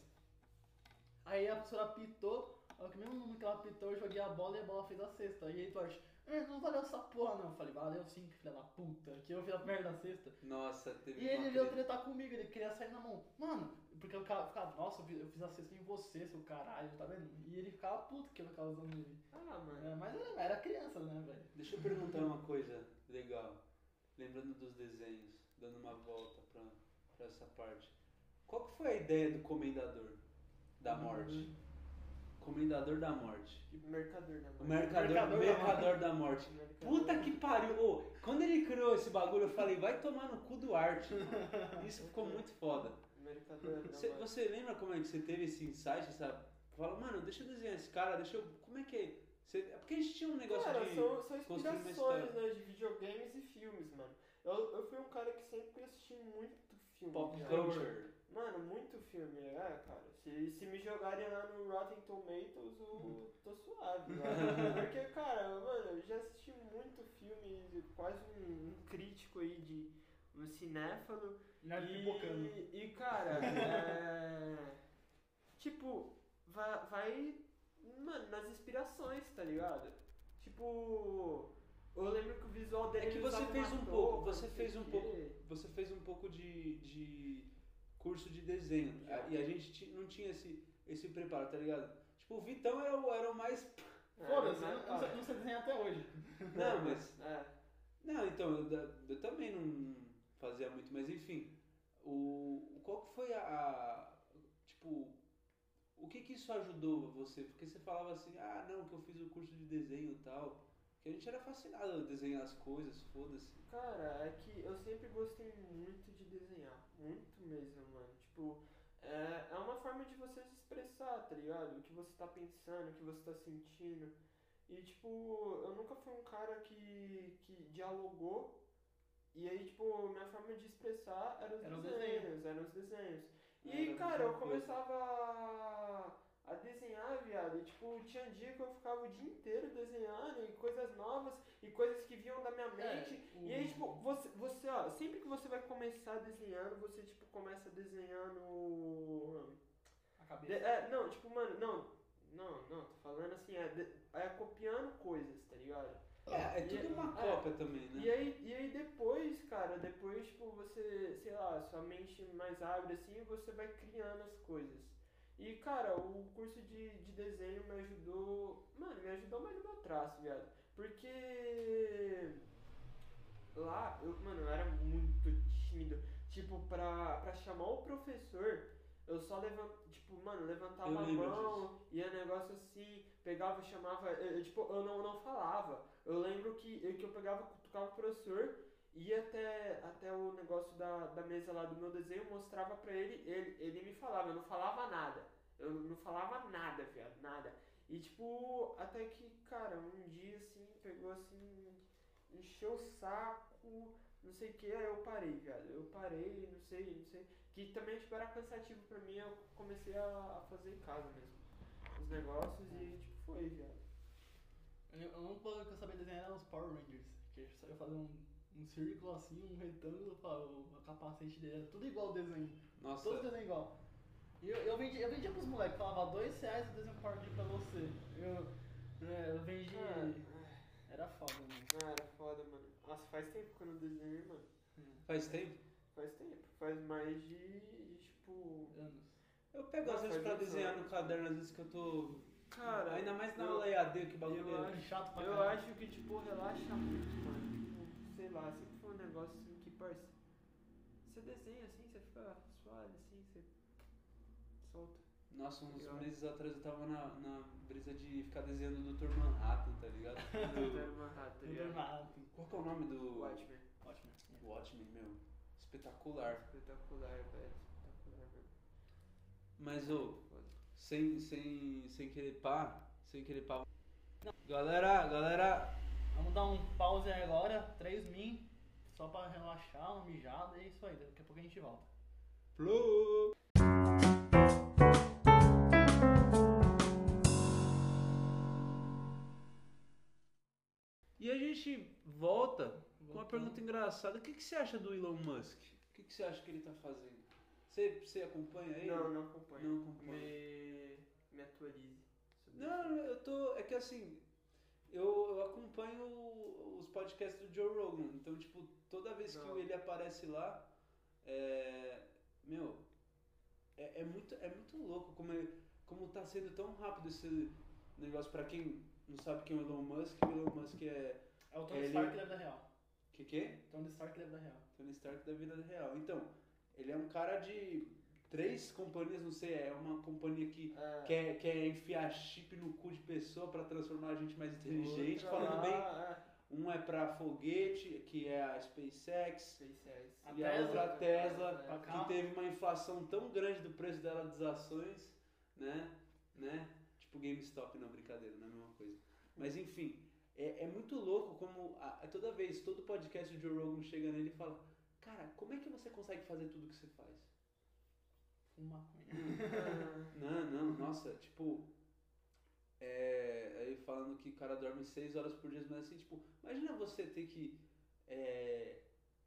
Aí a professora apitou, ó, que mesmo no que ela apitou, eu joguei a bola e a bola fez a cesta. E aí Duarte, "Eh, não valeu essa porra não. Eu falei, valeu sim, filha da puta, que eu fiz a merda da cesta. Nossa, teve E ele veio treta. tretar comigo, ele queria sair na mão. Mano, porque eu ficava, ficava, nossa, eu fiz, a cesta em você, seu caralho, tá vendo? E ele ficava puto que eu ficava usando ele. Ah, mano. É, mas era, era criança, né, velho? Deixa eu perguntar uma coisa legal. Lembrando dos desenhos, dando uma volta pra, pra essa parte. Qual que foi a ideia do Comendador da Morte? Comendador da Morte. Mercador, né, O mano? mercador, Mercador mercador, da da morte. Puta que pariu! Ô, quando ele criou esse bagulho, eu falei, vai tomar no cu do arte. Isso ficou muito foda. Mercador, da Você, morte. você lembra como é que você teve esse insight, sabe? Fala, mano, deixa eu desenhar esse cara, deixa eu. Como é que é? Você, é porque a gente tinha um negócio Cara, de. são, são inspirações, né, de videogames e filmes, mano. Eu, eu fui um cara que sempre assisti muito filme. Pop cara. culture. Mano, muito filme, é, cara. Se, se me jogarem lá no Rotten Tomatoes, eu tô suave. Porque, cara, mano, eu já assisti muito filme, quase um, um crítico aí de um cinéfalo. Pipocando. E, e cara, é, tipo, vai, vai, mano, nas inspirações, tá ligado? Tipo, eu lembro que o visual dele É que você fez um pouco, você não fez um pouco, você fez um pouco de, de curso de desenho. Já. E a gente não tinha esse, esse preparo, tá ligado? Tipo, o Vitão era o, era o mais. É, Foda-se, eu não cara, não sei desenhar até hoje. Não, mas. É, Não, então, eu, eu também não fazia muito, mas enfim. O, qual que foi a, a- Tipo, o que que isso ajudou você? Porque você falava assim, ah, não, que eu fiz o curso de desenho e tal. Que a gente era fascinado a desenhar as coisas, foda-se. Cara, é que eu sempre gostei muito de desenhar. Muito mesmo, mano. Tipo, é, é uma forma de você se expressar, tá ligado? O que você tá pensando, o que você tá sentindo. E, tipo, eu nunca fui um cara que, que dialogou. E aí, tipo, minha forma de expressar era os Era desenhos, eram os desenhos. E Era cara, eu começava a, desenhar, viado. E, tipo, tinha dia que eu ficava o dia inteiro desenhando e coisas novas e coisas que vinham da minha mente. É, E aí, tipo, você, você, ó, sempre que você vai começar desenhando, você, tipo, começa desenhando A cabeça. De- é, não, tipo, mano, não. Não, não, tô falando assim, é, de- é copiando coisas, tá ligado? É, é E- tudo uma é. cópia também, né? E aí, e aí depois, cara, depois, tipo, você, sei lá, sua mente mais abre assim, você vai criando as coisas. E, cara, o curso de, de desenho me ajudou. Mano, me ajudou mais no meu traço, viado. Porque. Lá, eu, mano, eu era muito tímido. Tipo, pra, pra chamar o professor, eu só levantava. Tipo, mano, levantava Eu a mão, ia negócio assim, pegava, chamava. Eu, eu, tipo, eu não, não falava. Eu lembro que, eu- que eu pegava, cutucava o professor, ia até, até o negócio da, da mesa lá do meu desenho, mostrava pra ele, ele, ele me falava, eu não falava nada. Eu não falava nada, viado, nada. E tipo, até que, cara, um dia assim, pegou assim, encheu o saco, não sei o que, aí eu parei, viado. Eu parei, não sei, não sei. Que também tipo, era cansativo pra mim, eu comecei a, a fazer em casa mesmo. Os negócios e tipo, foi, viado. Eu- coisa que eu sabia desenhar os Power Rangers. Que eu sabia fazer um, um círculo assim, um retângulo, o, capacete dele era tudo igual o desenho. Nossa, Todos desenhos igual. E eu, eu, vendia, eu vendia pros moleques, falava dois reais o desenho Power pra você. Eu, é, eu vendi. Ah, Era foda, mano. ah, era foda, mano. Nossa, faz tempo que eu não desenho, mano. faz tempo. Faz tempo. Faz mais de, de, tipo. Anos. Eu pego às vezes pra desenhar no anos. caderno, às vezes que eu tô. Cara. Ainda mais na eu- aula EAD, que bagulho eu é. acho- chato pra Eu acho que, tipo, relaxa muito, mano. Sei lá, sempre foi um negócio assim que, parça. Você desenha assim, você fica suave assim, você solta. Nossa, uns Legal. meses atrás eu tava na, na brisa de ficar desenhando o Dr. Manhattan, tá ligado? Do- rata, Tudo ligado? armado. Qual que é o nome do. Watchmen. Ótimo. Watchmen, meu. Espetacular. Espetacular, velho. Espetacular, velho. Mas, ô, sem, sem, sem querer pá, sem querer pá. Galera, galera, Vamos dar um pause agora, 3 min, só pra relaxar, uma mijada e é isso aí. Daqui a pouco a gente volta. Flow! E a gente volta com uma pergunta engraçada. O que, que você acha do Elon Musk? O que, que você acha que ele tá fazendo? Você, você acompanha ele? Não, não acompanho. Não acompanho. Me, me atualize. Não, eu tô. É que assim, eu, eu acompanho os podcasts do Joe Rogan. Então, tipo, toda vez que Não. ele aparece lá, é. Meu, é, é muito, é muito louco como, é, como tá sendo tão rápido esse negócio. Pra quem não sabe quem é o Elon Musk, o Elon Musk é. É o Tony Ele- Stark da vida real. Que que é? Tony Stark da vida real. Tony Stark da vida real. Então, ele é um cara de três companhias, não sei, é uma companhia que É, quer, quer enfiar chip no cu de pessoa pra transformar a gente mais inteligente, outra falando bem. é, Um é pra foguete, que é a SpaceX, SpaceX. A e a Tesla, outra a Tesla, pra que teve uma inflação tão grande do preço dela das ações, né? né? Tipo GameStop, não, brincadeira, não é a mesma coisa. Mas enfim, é, é muito louco como a- a- toda vez, todo podcast do Joe Rogan chega nele e fala, cara, como é que você consegue fazer tudo que você faz? Fuma maconha. Não, não, nossa, tipo. É, aí falando que o cara dorme 6 horas por dia, mas assim, tipo, imagina você ter que é,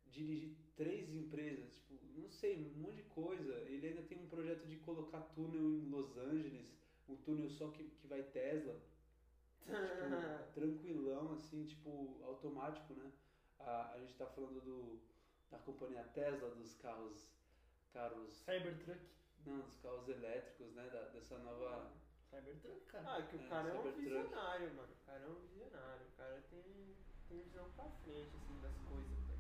dirigir três empresas, tipo, não sei, um monte de coisa. Ele ainda tem um projeto de colocar túnel em Los Angeles, um túnel só que, que vai Tesla, tipo, tranquilão, assim, tipo, automático, né? A, a gente tá falando do, da companhia Tesla, dos carros, carros, Cybertruck. Não, dos carros elétricos, né? Da, dessa nova. Cybertruck, cara. Ah, que o É, cara é um visionário, mano. O cara é um visionário. O cara tem, tem visão pra frente, assim, das coisas, velho.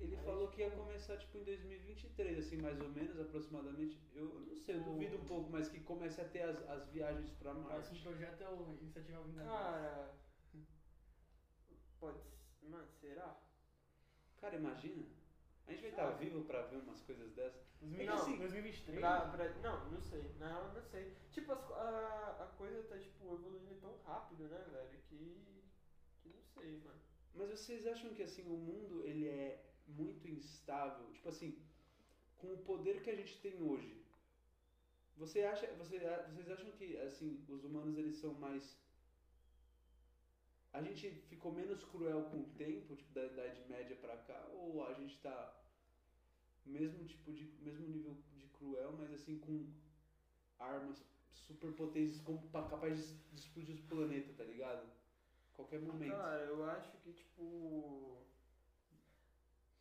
Ele Aí, falou que ia começar tipo em 2023, assim, mais ou menos, aproximadamente. Eu não sei, eu O- duvido um pouco, mas que comece a ter as, as viagens pra O próximo Marte. projeto é o Iniciativa Vingadores. Cara. Pode. Mano, será? Cara, imagina. A gente vai estar vivo pra ver umas coisas dessas. 2020, Não, assim, 2023. Pra, pra, não, não sei. Na real, não sei. Tipo, as a, a coisa tá, tipo, evoluindo tão rápido, né, velho? Que. Que não sei, mano. Mas vocês acham que assim o mundo ele é muito instável? Tipo assim, com o poder que a gente tem hoje, você acha, você, vocês acham que assim os humanos eles são mais a gente ficou menos cruel com o tempo, tipo da Idade Média pra cá, ou a gente tá mesmo tipo de mesmo nível de cruel, mas assim com armas superpotentes como pa- capaz de explodir o planeta, tá ligado? Qualquer momento. Cara, eu acho que, tipo.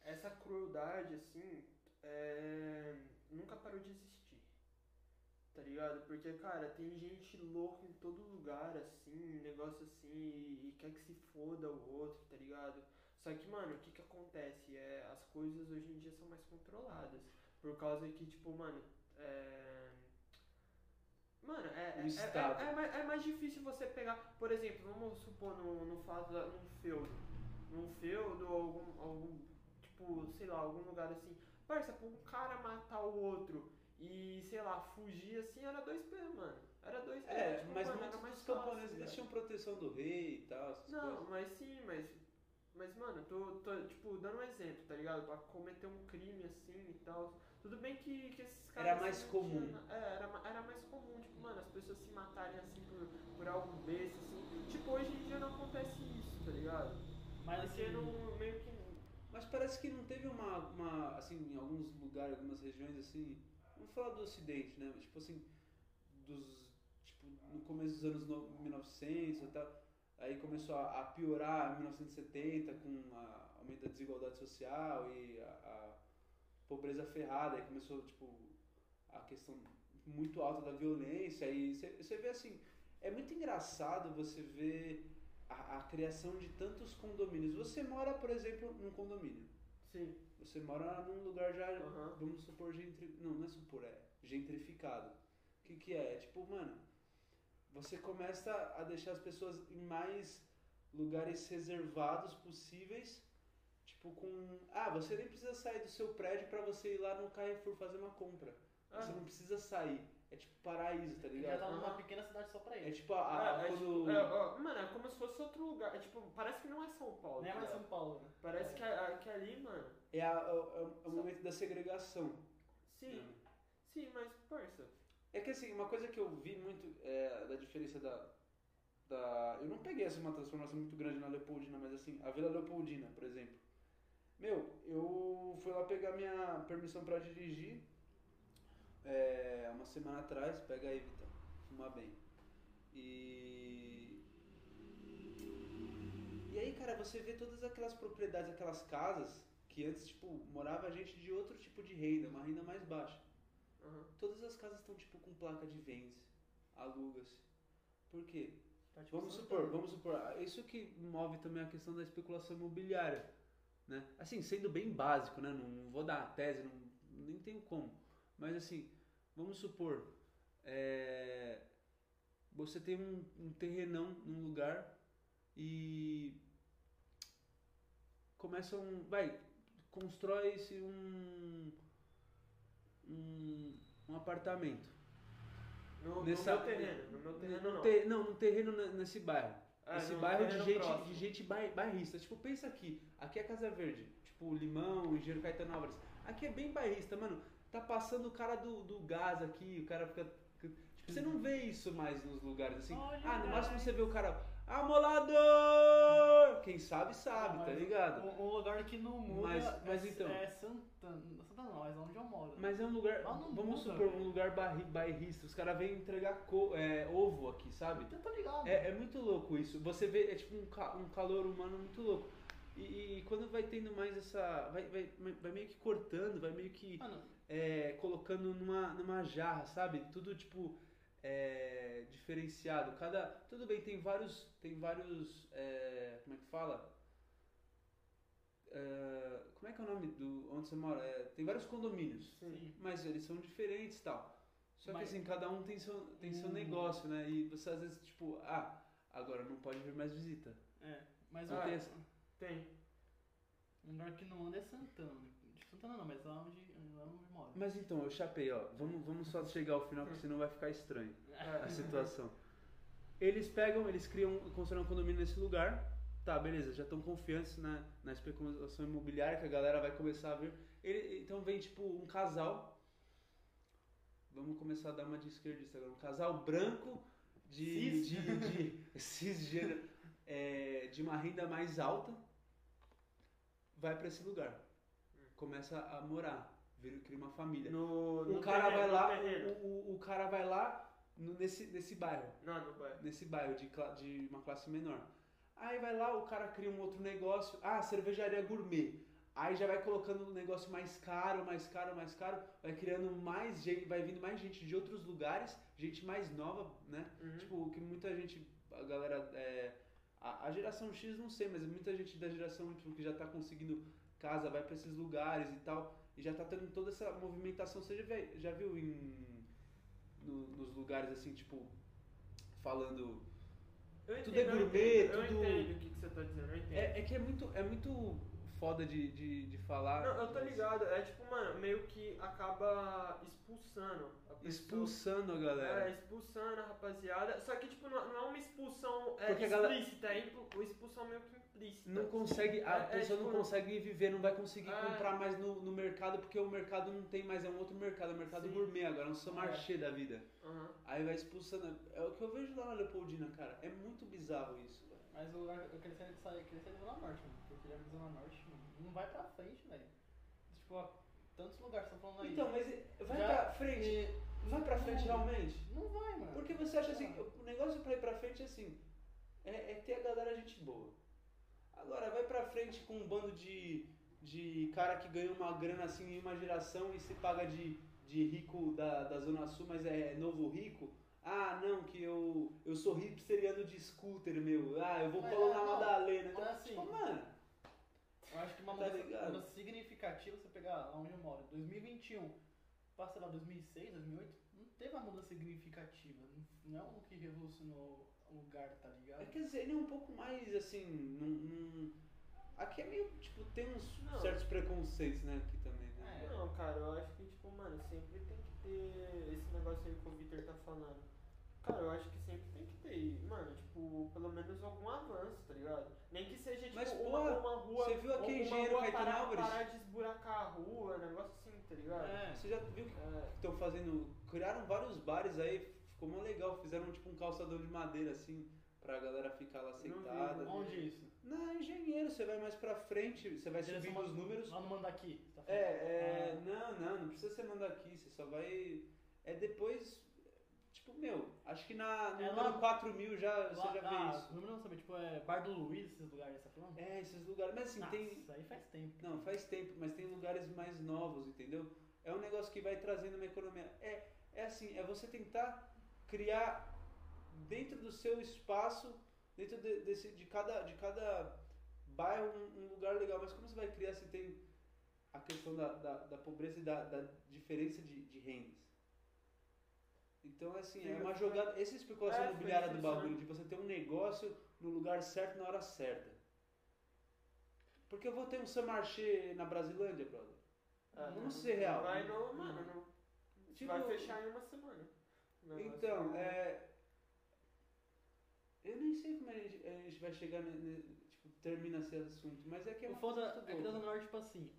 Essa crueldade, assim, é, nunca parou de existir. Tá ligado? Porque, cara, tem gente louca em todo lugar, assim, negócio assim, e, e quer que se foda o outro, tá ligado? Só que, mano, o que que acontece? É, as coisas hoje em dia são mais controladas. Por causa que, tipo, mano, é. Mano, é, é, é, é, é mais, é difícil você pegar, por exemplo, vamos supor no, no fato num feudo. Num feudo ou algum, algum, tipo, sei lá, algum lugar assim. Parça, pra um cara matar o outro e, sei lá, fugir assim, era 2P, mano. Era 2P. É, tipo, mas mano, muitos era mais camponeses eles tinham proteção do rei e tal, essas Não, coisas. mas sim, mas. Mas, mano, tô, tô, tipo, dando um exemplo, tá ligado? Pra cometer um crime assim e tal. Tudo bem que, que esses caras. Era mais assim, comum. tinha- é, era, era mais comum, tipo, mano, as pessoas se matarem assim por, por algo besta, assim. Tipo, hoje em dia não acontece isso, tá ligado? Mas Porque assim, não, meio que. Mas parece que não teve uma, uma, assim, em alguns lugares, algumas regiões, assim, vamos falar do ocidente, né? Tipo assim, dos, tipo, no começo dos anos no- 1900 e tal, aí começou a, piorar em 1970 com a aumento da desigualdade social e a, a pobreza ferrada, aí começou, tipo, a questão muito alta da violência e você vê assim, é muito engraçado você ver a, a criação de tantos condomínios. Você mora, por exemplo, num condomínio. Sim. Você mora num lugar já, Aham. vamos supor, gentri... não, não é supor, é gentrificado. O que que é? É tipo, mano, você começa a deixar as pessoas em mais lugares reservados possíveis, tipo com, ah, você nem precisa sair do seu prédio pra você ir lá no Carrefour fazer uma compra. Você Ah. não precisa sair. É tipo paraíso, tá ele já tá ligado? numa pequena cidade só pra É ele. tipo a, a- é, é, quando tipo, é, ó, mano, é como se fosse outro lugar. É, tipo, parece que não é São Paulo. Não é tá mais ligado? São Paulo, né? Parece que, a- que ali, mano. é, a- é o- é o momento da segregação. Sim, né? sim, mas, parça. É que assim, uma coisa que eu vi muito é, da diferença da, da. Eu não peguei assim, uma transformação muito grande na Leopoldina, mas assim, a Vila Leopoldina, por exemplo. Meu, eu fui lá pegar minha permissão pra dirigir é, uma semana atrás, pega aí, Vitor, fumar bem. E. E aí, cara, você vê todas aquelas propriedades, aquelas casas que antes, tipo, morava gente de outro tipo de renda, uma renda mais baixa. Aham. Todas as casas estão tipo com placa de vende, aluga-se. Por quê? Tá, tipo, Vamos supor, vamos supor, ah, isso que move também a questão da especulação imobiliária, né? Assim, sendo bem básico, né? Não, não vou dar a tese, não, nem tenho como. Mas assim, vamos supor, é, você tem um, um terrenão num lugar e começa um, vai, constrói-se um, um, um apartamento. No, Nessa- no meu terreno. No meu terreno, No não. te- não, no terreno ne- nesse bairro. É, Esse bairro de gente, próximo. de gente bai- bairrista. Tipo, pensa aqui. Aqui é Casa Verde. Tipo, Limão, Engenheiro Caetano Álvares. Aqui é bem bairrista, mano. Tá passando o cara do, do gás aqui, o cara fica. Tipo, você não vê isso mais nos lugares assim. Olha, ah, no máximo você vê o cara. Amolador! Quem sabe, sabe, Ah, tá ligado? Um, um lugar que não muda Mas- mas é, então. é Santana. Não, mas é onde eu moro. Mas é um lugar. Vamos muda, supor, velho. um lugar barri- bairrista. Os caras vêm entregar co- é, ovo aqui, sabe? Eu tô ligado. É, é muito louco isso. Você vê, é tipo um, ca- um calor humano muito louco. E, e quando vai tendo mais essa. Vai, vai, vai meio que cortando, vai meio que Mano, é, colocando numa, numa jarra, sabe? Tudo tipo. é, diferenciado. Cada. Tudo bem, tem vários. Tem vários. é, como é que fala? É, como é que é o nome do. onde você mora? É, tem vários condomínios. sim. Mas eles são diferentes e tal. Só que Mas- assim, cada um tem seu, tem seu Hum. negócio, né? E você às vezes, tipo, ah, agora não pode vir mais visita. É, mas Não o tem um essa- Tem. lugar que não anda é Santana. Santana não, mas lá onde, lá onde eu moro. Mas então, eu chapei, ó. Vamos, vamos só chegar ao final, porque senão vai ficar estranho a É. situação. Eles pegam, eles criam, constroem um condomínio nesse lugar. Tá, beleza, já estão confiantes na, na especulação imobiliária que a galera vai começar a ver. Ele- então vem tipo um casal. Vamos começar a dar uma de esquerdista agora. Um casal branco de, Cis? de, de cisgênero, é, de uma renda mais alta, vai pra esse lugar. Começa a morar, vira, cria uma família. No, O no cara terreno, vai no lá, o, o, o cara vai lá no- nesse, nesse bairro. Não, não vai. Nesse bairro de, de uma classe menor. Aí vai lá, o cara cria um outro negócio. Ah, cervejaria gourmet. Aí já vai colocando um negócio mais caro, mais caro, mais caro. Vai criando mais gente, vai vindo mais gente de outros lugares, gente mais nova, né? Uhum. Tipo, que muita gente, a galera, é, a, a geração X não sei, mas muita gente da geração tipo, que já tá conseguindo casa, vai pra esses lugares e tal, e já tá tendo toda essa movimentação. Você já, vê- já viu em, no- nos lugares assim, tipo, falando. Eu tudo é entendo, eu gourmet, entendo, tudo- Eu entendo o que, que você tá dizendo, eu entendo. É, é que é muito, é muito foda de, de, de falar. Não, eu tô ligado. É tipo, mano, meio que acaba expulsando a pessoa. Expulsando a É, galera. expulsando a rapaziada. Só que, tipo, não, não é uma expulsão é, Porque a galera- explícita, é uma expulsão meio que implícita. Não consegue, a É, é, pessoa não tipo, consegue viver, não vai conseguir É. comprar mais no, no mercado, porque o mercado não tem mais, é um outro mercado, é um mercado Sim. gourmet agora, é um samarché da vida. Aham. Aí vai expulsando. É o que eu vejo lá na Leopoldina, cara. É muito bizarro isso, velho. Mas o lugar, eu queria sair, sair, queria sair da Zona Norte, mano. Porque queria Zona Norte, mano. Não vai pra frente, velho. Tipo, ó, tantos lugares tá falando aí. Então, mas vai Já- pra frente. e- Vai pra frente não, realmente? Não vai, mano. Porque você acha assim, o negócio pra ir pra frente é assim, é, é ter a galera gente boa. Agora, vai pra frente com um bando de, de cara que ganha uma grana assim em uma geração e se paga de, de rico da, da Zona Sul, mas é novo rico. Ah, não, que eu, eu sou hipster e ando de scooter, meu. Ah, eu vou Mas, colar é, na Madalena. Então, assim, tipo, mano, Eu acho que uma Tá mudança, mudança significativa, você pegar lá onde eu moro, 2021, passa lá 2006, 2008, não teve uma mudança significativa. Não, é um que revolucionou o lugar, tá ligado? é, quer dizer, ele é um pouco mais assim. Num, num- Aqui é meio, tipo, tem uns Não. certos preconceitos, né? Aqui também, né? É. Não, cara, eu acho que, tipo, mano, sempre tem que ter esse negócio aí que o Victor tá falando. Cara, eu acho que sempre tem que ter, mano, tipo, pelo menos algum avanço, tá ligado? Nem que seja, tipo, Mas, uma, porra, uma rua. você viu aquele uma engenheiro rua Caetano parar, Álvares? parar de esburacar a rua, negócio assim, tá ligado? É. Você já viu que É. estão fazendo. Criaram vários bares aí, ficou mó legal. Fizeram tipo um calçadão de madeira assim, pra galera ficar lá sentada. não Onde isso? Na engenheiro, você vai mais pra frente, você vai Direção subindo os números. Lá no Mandaqui. você tá É, falando? é. Ah. Não, não, não precisa você mandar aqui, você só vai. É depois. Tipo, meu, acho que na, no É número lá- 4 mil já, Lá- você já vê ah, isso. O número não sabe, tipo, é Bar do Luiz, esses lugares, tá falando? É, esses lugares. Mas assim, Nossa, tem. Isso aí faz tempo. Não, faz tempo, mas tem lugares mais novos, entendeu? É um negócio que vai trazendo uma economia. É, é assim, é você tentar criar dentro do seu espaço, dentro de, desse, de, cada, de cada bairro, um, um lugar legal. Mas como você vai criar se tem a questão da, da, da pobreza e da, da diferença de, de rendas? Então, assim, é uma jogada. Essa é a especulação É, imobiliária do bagulho, né? de você ter um negócio no lugar certo na hora certa. Porque eu vou ter um Samarché na Brasilândia, brother. É, Vamos não- ser real. não Vai no, mano, não. Tipo- vai fechar em uma semana. O. Então, é. Eu nem sei como a gente, a gente vai chegar, ne- ne- tipo, termina esse assunto, mas é que é O uma foda coisa muito é que. Zona Norte, tipo assim,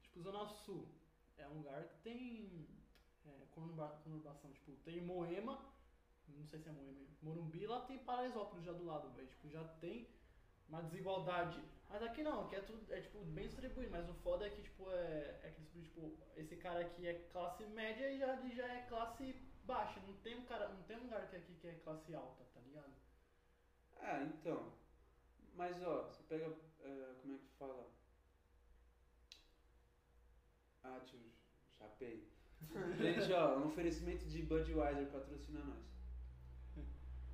tipo, Zona Sul é um lugar que tem é, conurba- conurbação, tipo, tem Moema, não sei se é Moema, Morumbi, lá tem Paraisópolis já do lado, velho, tipo, já tem uma desigualdade. Mas aqui não, aqui é tudo, é tipo, bem distribuído, mas o foda é que, tipo, é, é que, tipo, esse cara aqui é classe média e já, já é classe baixa, não tem um cara, não tem um lugar que aqui que é classe alta, tá ligado? Ah, então. Mas ó, você pega. é, como é que fala? Ah, tio, chapei. Gente, ó, um oferecimento de Budweiser patrocina nós.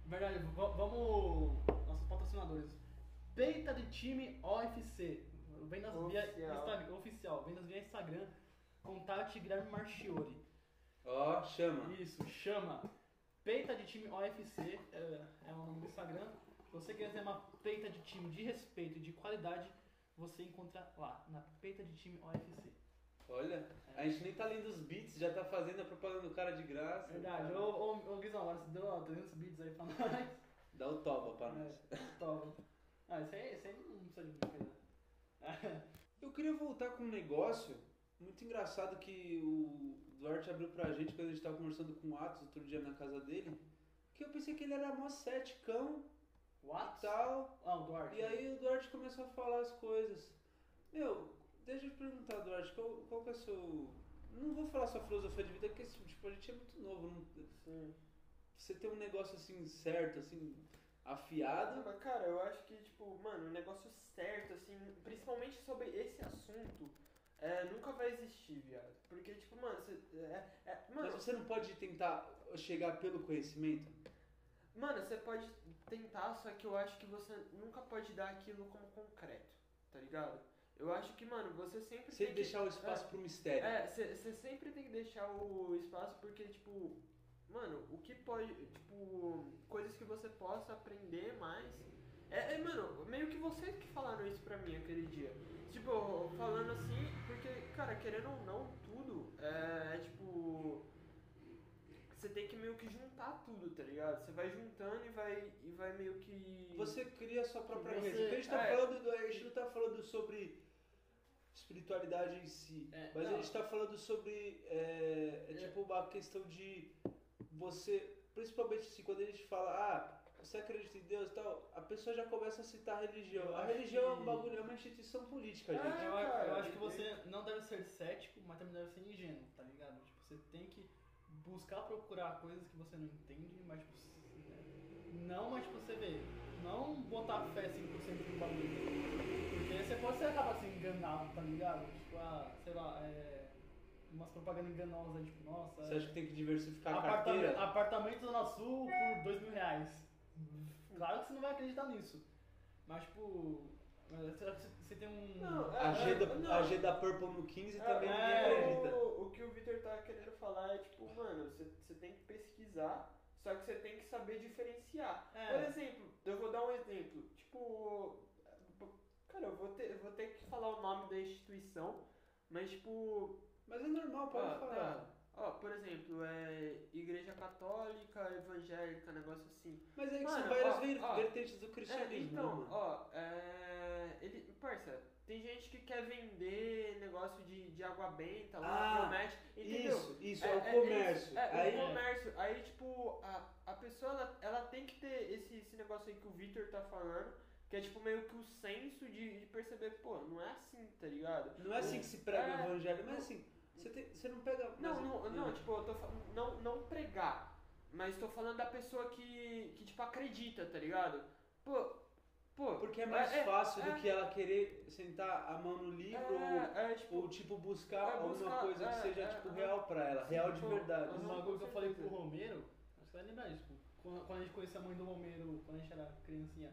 Verdade, vamos. Nossos patrocinadores. Peita de time OFC. Vendas via Oficial. Instagram. Oficial. Vendas via Instagram. Contate Guilherme Marchiori. Ó, chama. Isso, chama. Peita de time OFC. É, é o nome do Instagram. Se você quer ter uma peita de time de respeito e de qualidade, você encontra lá, na peita de time OFC. Olha, a gente nem tá lendo os beats, já tá fazendo a propaganda do cara de graça. Verdade. Ô, ô, ô Guizão, agora você deu ó, 300 bits aí pra nós. Dá o toba pra nós. É, toma. Ah, isso aí, isso aí não precisa de brincadeira. Eu queria voltar com um negócio muito engraçado que o Duarte abriu pra gente quando a gente tava conversando com o Atos outro dia na casa dele. Que eu pensei que ele era mó ceticão e What? tal. Ah, o Duarte. E aí o Duarte começou a falar as coisas. Meu, deixa eu te perguntar, Duarte, qual, qual que é o seu. Não vou falar sua filosofia de vida, porque tipo, a gente é muito novo. Não... Você ter um negócio assim certo, assim, afiado. Mas, cara, eu acho que, tipo, mano, um negócio certo, assim, principalmente sobre esse assunto, é, nunca vai existir, viado. Porque, tipo, mano, você. É, é, mano, Mas você não pode tentar chegar pelo conhecimento? Mano, você pode tentar, só que eu acho que você nunca pode dar aquilo como concreto, tá ligado? Eu acho que, mano, você sempre Sem tem deixar o que, espaço é, pro mistério. É, você sempre tem que deixar o espaço porque, tipo, mano, o que pode, tipo, coisas que você possa aprender mais. É, é, mano, meio que vocês que falaram isso pra mim aquele dia. Tipo, falando assim, porque, cara, querendo ou não, tudo é, é tipo. Você tem que meio que juntar tudo, tá ligado? Você vai juntando e vai, e vai meio que. Você cria a sua própria Você- rede. A gente tá é. falando, do- a gente não tá falando sobre espiritualidade em si, É, mas a não. gente tá falando sobre é, é É. tipo uma questão de você, principalmente assim, quando a gente fala, ah, você acredita em Deus e tal, a pessoa já começa a citar a religião. Eu A religião é um que- bagulho, é uma instituição política, É, gente. Eu, eu acho que e- você não deve ser cético, mas também deve ser ingênuo, tá ligado? Tipo, você tem que buscar procurar coisas que você não entende, mas tipo, se- não, mas tipo, você vê, não botar fé 100% no bagulho. Porque você pode ser acabar sendo enganado, tá ligado? Tipo, ah, sei lá, é, umas propagandas enganosas aí, tipo, nossa, Você é, acha que tem que diversificar a apartamento, carteira? apartamento Zona Sul por dois mil reais. Claro que você não vai acreditar nisso. Mas tipo, você, você tem um. Não, A G, da, não. a G da Purple no 15 também É, ninguém é, acredita. O, o que o Victor tá querendo falar é tipo, mano, você, você tem que pesquisar, só que você tem que saber diferenciar. É. Por exemplo, eu vou dar um exemplo. Tipo, cara, eu vou ter, eu vou ter que falar o nome da instituição, mas tipo. Mas é normal, pode ó, falar. Ó, por exemplo, é Igreja Católica, Evangélica, negócio assim. Mas é que Mano, são várias ó, ver- ó. vertentes do É, cristianismo. então, né, mano? ó, é, ele, parça, tem gente que quer vender negócio de, de água benta lá, Ah, promete, entendeu? Isso, isso, é, o comércio. isso, é, Aí, o comércio. Aí, tipo, a, a pessoa, ela, ela tem que ter esse, esse negócio aí que o Victor tá falando, que é, tipo, meio que o senso de, de perceber, pô, não é assim, tá ligado? não é assim que se prega É, o evangelho, mas assim, você, tem- você não pega. Não, não, não, tipo, eu tô falando, não, não pregar, mas tô falando da pessoa que, que tipo, acredita, tá ligado? Pô, pô... Porque é mais é, fácil é, do que ela querer sentar a mão no livro é, é, tipo, ou, ou, tipo, buscar é, alguma coisa que é, seja, é, tipo, real pra ela, real de Sim, verdade. Um com bagulho que eu falei pro. Romero, acho que você vai lembrar disso, tipo, quando, quando a gente conhecia a mãe do Romero, quando a gente era criancinha,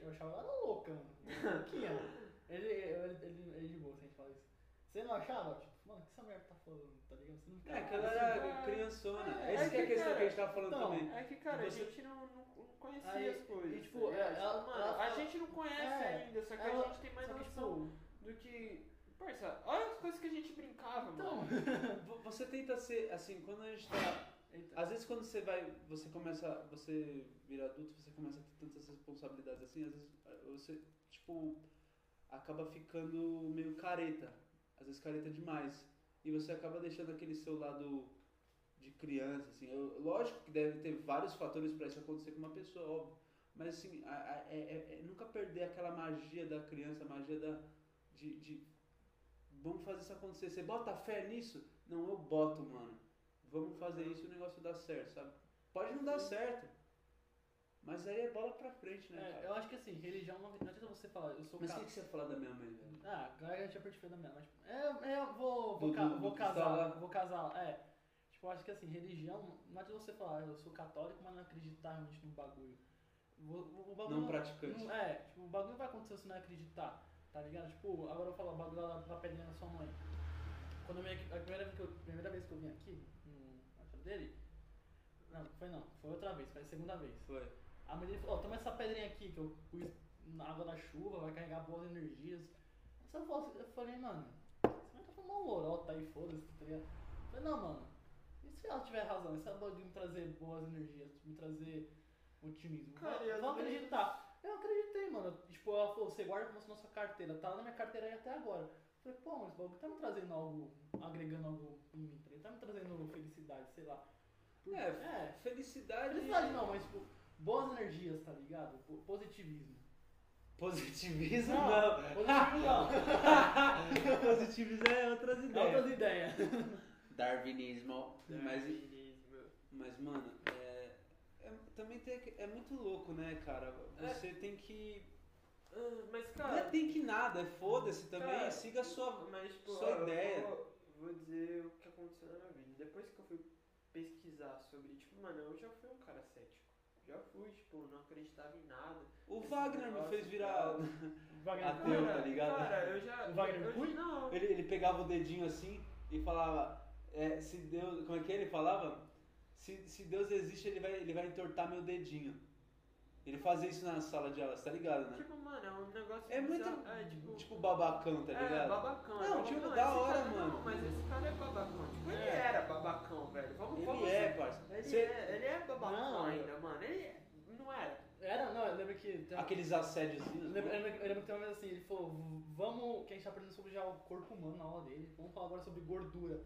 eu achava ela louca, mano. Louquinha. ele, ele, ele, ele de boa, se a gente fala isso. Você não achava? Tipo, mano, o que essa mulher tá falando, tá ligado? Você não É, que ela assim, era é, criançona. é, Essa é que é a que, questão cara, que a gente tava falando então, também. É que, cara, Você- a gente não, não, não conhecia Aí, as coisas. e, tipo, tá ligado? ela- Tipo, mano, ela a fala- gente não conhece É, ainda, só que ela- a gente tem mais só que, noção tipo, do que. Parça, olha as coisas que a gente brincava, então, mano. Vo- Você tenta ser, assim, quando a gente tá. Eita. Às vezes quando você vai, você começa, você vira adulto, você começa a ter tantas responsabilidades assim, às vezes eh, você, tipo, acaba ficando meio careta. Às vezes careta demais. E você acaba deixando aquele seu lado de criança, assim. Eu- lógico que deve ter vários fatores para isso acontecer com uma pessoa, óbvio. Mas assim, a- a- é, é- é nunca perder aquela magia da criança, a magia da. De, de. Vamos fazer isso acontecer. Você bota fé nisso? Não, eu boto, mano. Vamos fazer isso e o negócio dá certo, sabe? Pode não dar certo. Mas aí é bola pra frente, né, É, cara? eu acho que assim, religião não, não adianta você falar, eu sou Mas o que, que você ia falar da minha mãe, velho? Ah, agora eu tinha perdido da minha, mas tipo, é, é, eu vou, vou, Do- ca- do- vou do casar, vou casar, é. Tipo, eu acho que assim, religião, não adianta você falar, eu sou católico, mas não acreditar realmente no bagulho. O, o- bagulho Não praticante. não- é, tipo, o bagulho vai acontecer se não acreditar, tá ligado? Tipo, agora eu falar o bagulho da, da pedrinha da sua mãe. Quando eu vim aqui, a primeira vez que eu, primeira vez que eu vim aqui, no aniversário dele, não, foi não, foi outra vez, foi a segunda vez. Foi. A mãe dele falou, ó, toma essa pedrinha aqui que eu pus na água da chuva, vai carregar boas energias. Eu falei, eu falei, mano, você vai tá falando uma lorota aí, foda-se, tá ligado? Eu falei, não, mano, e se ela tiver razão? E se ela pode me trazer boas energias, me trazer otimismo? Cara, eu vou acreditar. Eu acreditei, mano. Tipo, ela falou, você guarda como se na sua carteira, tá lá na minha carteira aí até agora. Falei, pô, mas o bagulho tá me trazendo algo, agregando algo em mim, tá? Tá me trazendo felicidade, sei lá. Por- É, é. Felicidade. Felicidade não, mas tipo, boas energias, tá ligado? Po- Positivismo. Positivismo Não, não. positivismo não. Positivismo é outras É ideias. outras ideias. Darwinismo. Mas, Darwinismo. mas mano, é, também tem, que- é muito louco, né, cara? Você tem que. Ah, Mas, Não é cara. tem que nada, é foda-se também, Cara, siga a sua. Mas, tipo, sua ó, eu ideia. Vou, vou dizer o que aconteceu na minha vida. Depois que eu fui pesquisar sobre, tipo, mano, eu já fui um cara cético. Já fui, tipo, não acreditava em nada. O Wagner me fez virar. Wagner Ateu, Cunha. tá ligado? Cara, eu já. O Wagner eu, Cunha? Não. Ele, ele pegava o dedinho assim e falava, é, se Deus. Como é que ele falava? Se, se Deus existe, ele vai, ele vai entortar meu dedinho. Ele fazia isso na sala de aula, você tá ligado, né? Tipo, mano, é um negócio. É muito. É, tipo. Tipo babacão, tá é, ligado? babacão. Não, é babacão. tipo, Não, da esse hora, cara- mano. Não, mas esse cara é babacão. Tipo, ele É. era babacão, velho. Vamos, vamos Ele é, ser- parça. Ele, Você- é, ele é babacão Não, ainda, mano. Ele é- não era. Era, não, eu lembro que. tem- Aqueles Eu assédiozinhos. lembro, eu lembro- eu lembro que tem uma vez assim, ele falou, vamos, que a gente tá aprendendo sobre já o corpo humano na aula dele, vamos falar agora sobre gordura.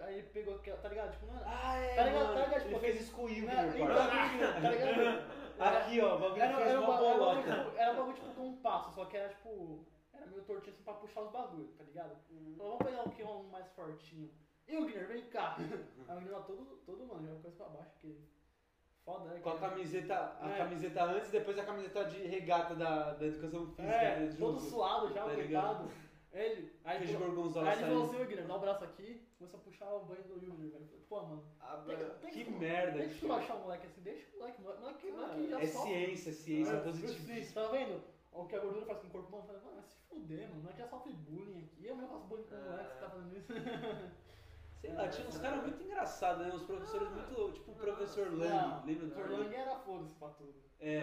Aí ele pegou, aquela- tá ligado? Tipo, mano, Ah, é, Tá ligado, mano. tá ligado? Tipo, ele fez isso com o Igor, né, tá ligado? Aqui, ó, o bagulho Era, fez era, um uma um bolota. bagulho, tipo, era um bagulho tipo com um passo, só que era tipo. Era meio tortinho assim pra puxar os bagulhos, tá ligado? Falou, vamos pegar um que é um mais fortinho. E o Guilherme, vem cá. Aí o Guilherme todo, todo mano, já coisa pra baixo, porque. Foda, né? Com a camiseta, a É. camiseta antes, depois a camiseta de regata da, da educação física. É, né, todo suado já, Tá coitado. Ele. Aí, Aquele falou- gorgonzola aí ele falou assim, ô Guilherme, dá o braço aqui, começa a puxar o banho do Guilherme, velho. Pô, mano, pega, pega Que esse- merda, Deixa eu achar o moleque assim, deixa o moleque, moleque, moleque, moleque já É sofre. ciência, ciência É, positiva. Você tá vendo? O que a gordura faz com o corpo humano, fala, mano, vai se fuder, mano. Não é que já sofre bullying aqui. Eu mesmo faço bullying com o É. moleque, você tá fazendo isso. Sei lá, tinha uns caras muito engraçados, né? Uns professores muito loucos, tipo o professor Não, Lang. Lembra do o professor Lang? Lang era foda-se pra tudo. É.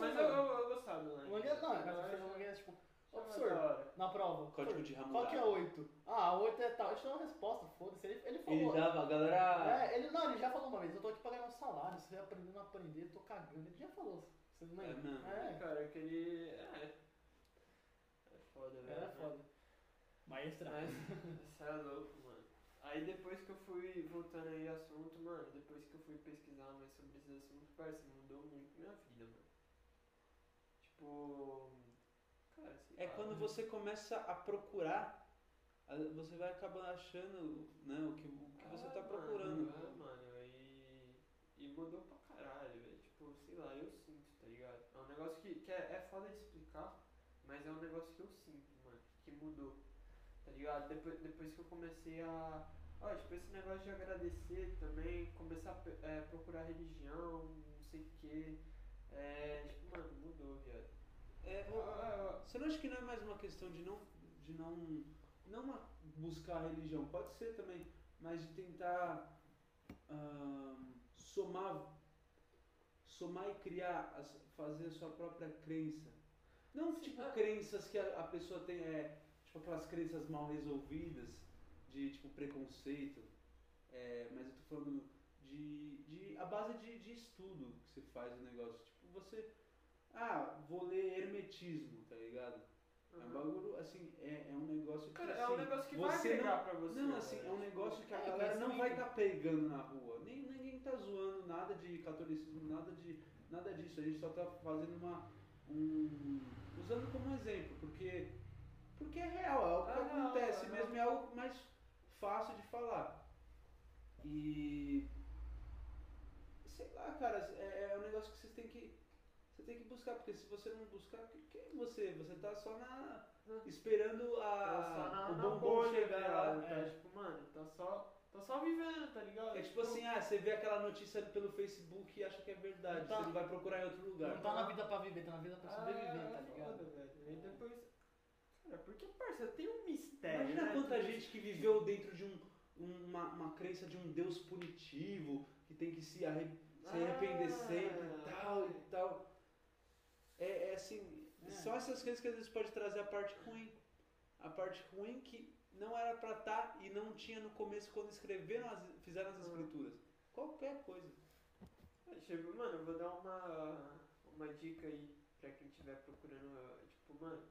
Mas eu, eu, eu gostava do O Lang. Lang era, não, mas o professor Lang era tipo, professor, da hora. na prova, Código de qual que é Hammurabi. 8? Ah, 8 é tal. A gente dá uma resposta, foda-se. Ele, ele Ele falou. dava, a galera. É, ele, não, ele já falou uma vez, eu tô aqui pra ganhar um salário, se você aprender não aprender, eu tô cagando. Ele já falou, você não É lembra? mesmo. É, cara, aquele. É. É foda, velho. Era foda. Maestra. Mas, isso é louco, mano. Aí depois que eu fui voltando aí ao assunto, mano, depois que eu fui pesquisar mais sobre esses assuntos, parece, mudou muito minha vida, mano. Tipo. Cara, É lá, quando né? você começa a procurar, você vai acabar achando né, o que, o que você Ah, tá procurando. Mano, é, mano, e, e mudou pra caralho, velho. Tipo, sei lá, eu sinto, tá ligado? É um negócio que, que é, é foda de explicar, mas é um negócio que eu sinto, mano, que mudou. Tá ligado? Depois, depois que eu comecei a. Ó, tipo, esse negócio de agradecer também, começar a é, procurar religião, não sei o que. É, tipo, mano, mudou, viado. É, Você não acha que não é mais uma questão de não, de não, não buscar a religião? Pode ser também, mas de tentar somar, somar e criar, fazer a sua própria crença. Não tipo ah. crenças que a, a pessoa tem, é, tipo aquelas crenças mal resolvidas, de tipo preconceito, é, mas eu tô falando de, de a base de, de estudo que você faz o negócio. Tipo, você ah, vou ler hermetismo, tá ligado? É um bagulho, assim, é, é um negócio que. Cara, é assim, um negócio que vai agregar não, pra você. Não, assim, velho. é um negócio que a É, galera não vai estar pegando na rua. Nem, ninguém tá zoando nada de catolicismo, nada, de, nada disso. A gente só tá fazendo uma. Um, usando como exemplo, porque. Porque é real, é o que É real, acontece é mesmo, real. é algo mais fácil de falar. E. Sei lá, cara, é, é um negócio que vocês têm que. Você tem que buscar, porque se você não buscar, que- quem é você? Você tá só na. esperando a, Tá na, o bombom chegar lá. Tá, É. tipo, mano, tá só, tá só vivendo, tá ligado? É tipo assim, ah, você vê aquela notícia pelo Facebook e acha que é verdade. Não tá- Você não vai procurar em outro lugar. Não tá na vida pra viver, tá na vida pra Ah, sobreviver, tá é ligado? foda, velho. Aí depois. Cara, porque, parça, tem um mistério. Imagina né? quanta Tipo, gente que viveu dentro de um, uma, uma crença de um Deus punitivo, que tem que se, arre- se arrepender Ah, sempre e tal e tal. É, é assim, É. são essas coisas que às vezes pode trazer a parte ruim. A parte ruim que não era pra estar e não tinha no começo quando escreveram, as, fizeram as Ah. escrituras. Qualquer coisa. Mano, eu vou dar uma, uma dica aí pra quem estiver procurando, tipo, mano,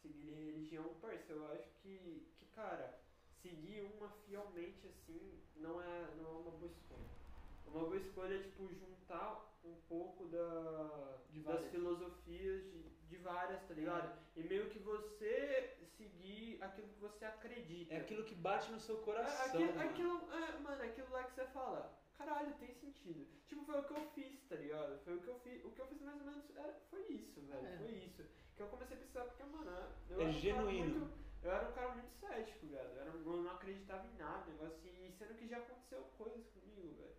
seguir religião, parça, eu acho que, que, cara, seguir uma fielmente assim não é, não é uma boa escolha. Uma boa escolha é, tipo, juntar um pouco da, das filosofias de, de várias, tá ligado? E meio que você seguir aquilo que você acredita. É aquilo que bate no seu É, coração. aquilo, mano. aquilo, é, mano, aquilo lá que você fala. caralho, tem sentido. Tipo, foi o que eu fiz, tá ligado? Foi o que eu fiz. O que eu fiz mais ou menos era, foi isso, velho. É. Foi isso. Que eu comecei a pensar, porque, mano, eu É era um cara genuíno. muito- eu era um cara muito cético, velho. Eu, eu não acreditava em nada, negócio assim. Sendo que já aconteceu coisas comigo, velho.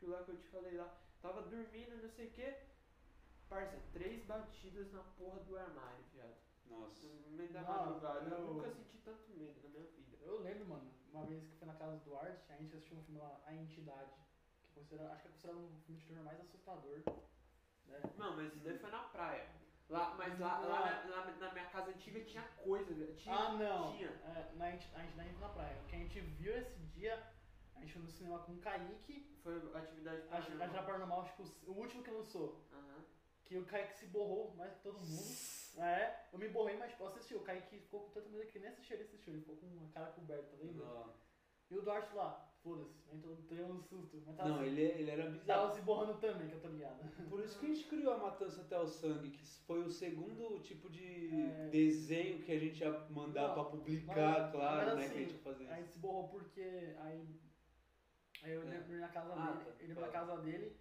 Aquilo lá que eu te falei lá. Tava dormindo, não sei o quê. Parça, três batidas na porra do armário, viado. Nossa. No meio da Não, madrugada. Eu eu- nunca senti tanto medo na minha vida. Eu lembro, mano, uma vez que foi na casa do Art, a gente assistiu um filme lá, A Entidade, que é considera, acho que é considerado um filme de terror mais assustador. Né? Não, mas isso daí foi na praia. Lá, mas lá, lá, na, lá na minha casa antiga tinha coisa, velho. Tinha, Ah, não. Tinha. É, na, enti- a Entidade na praia. O que a gente viu esse dia, a gente foi no cinema com o Kaique, Foi atividade a, a paranormal. Já Paranormal, tipo, o último que lançou. Aham. Que o Kaique se borrou mais que todo mundo. É, eu me borrei, mas tipo, assisti. O Kaique ficou com tanta medo que nem assistiu, ele assistiu. Ele ficou com a cara coberta, tá vendo? Não, E o Duarte lá, foda-se, entrou tomei um susto. Mas tava, Não, ele, ele era tava bizarro. se borrando também, que eu tô ligado. Por isso que a gente criou a Matança até o Sangue, que foi o segundo tipo de É. desenho que a gente ia mandar Não, pra publicar, mas- claro, mas né? assim, que a gente ia fazer Aí isso. se borrou porque aí, aí eu É. lembro na casa Ah, dele, tá, ele lembro na casa dele.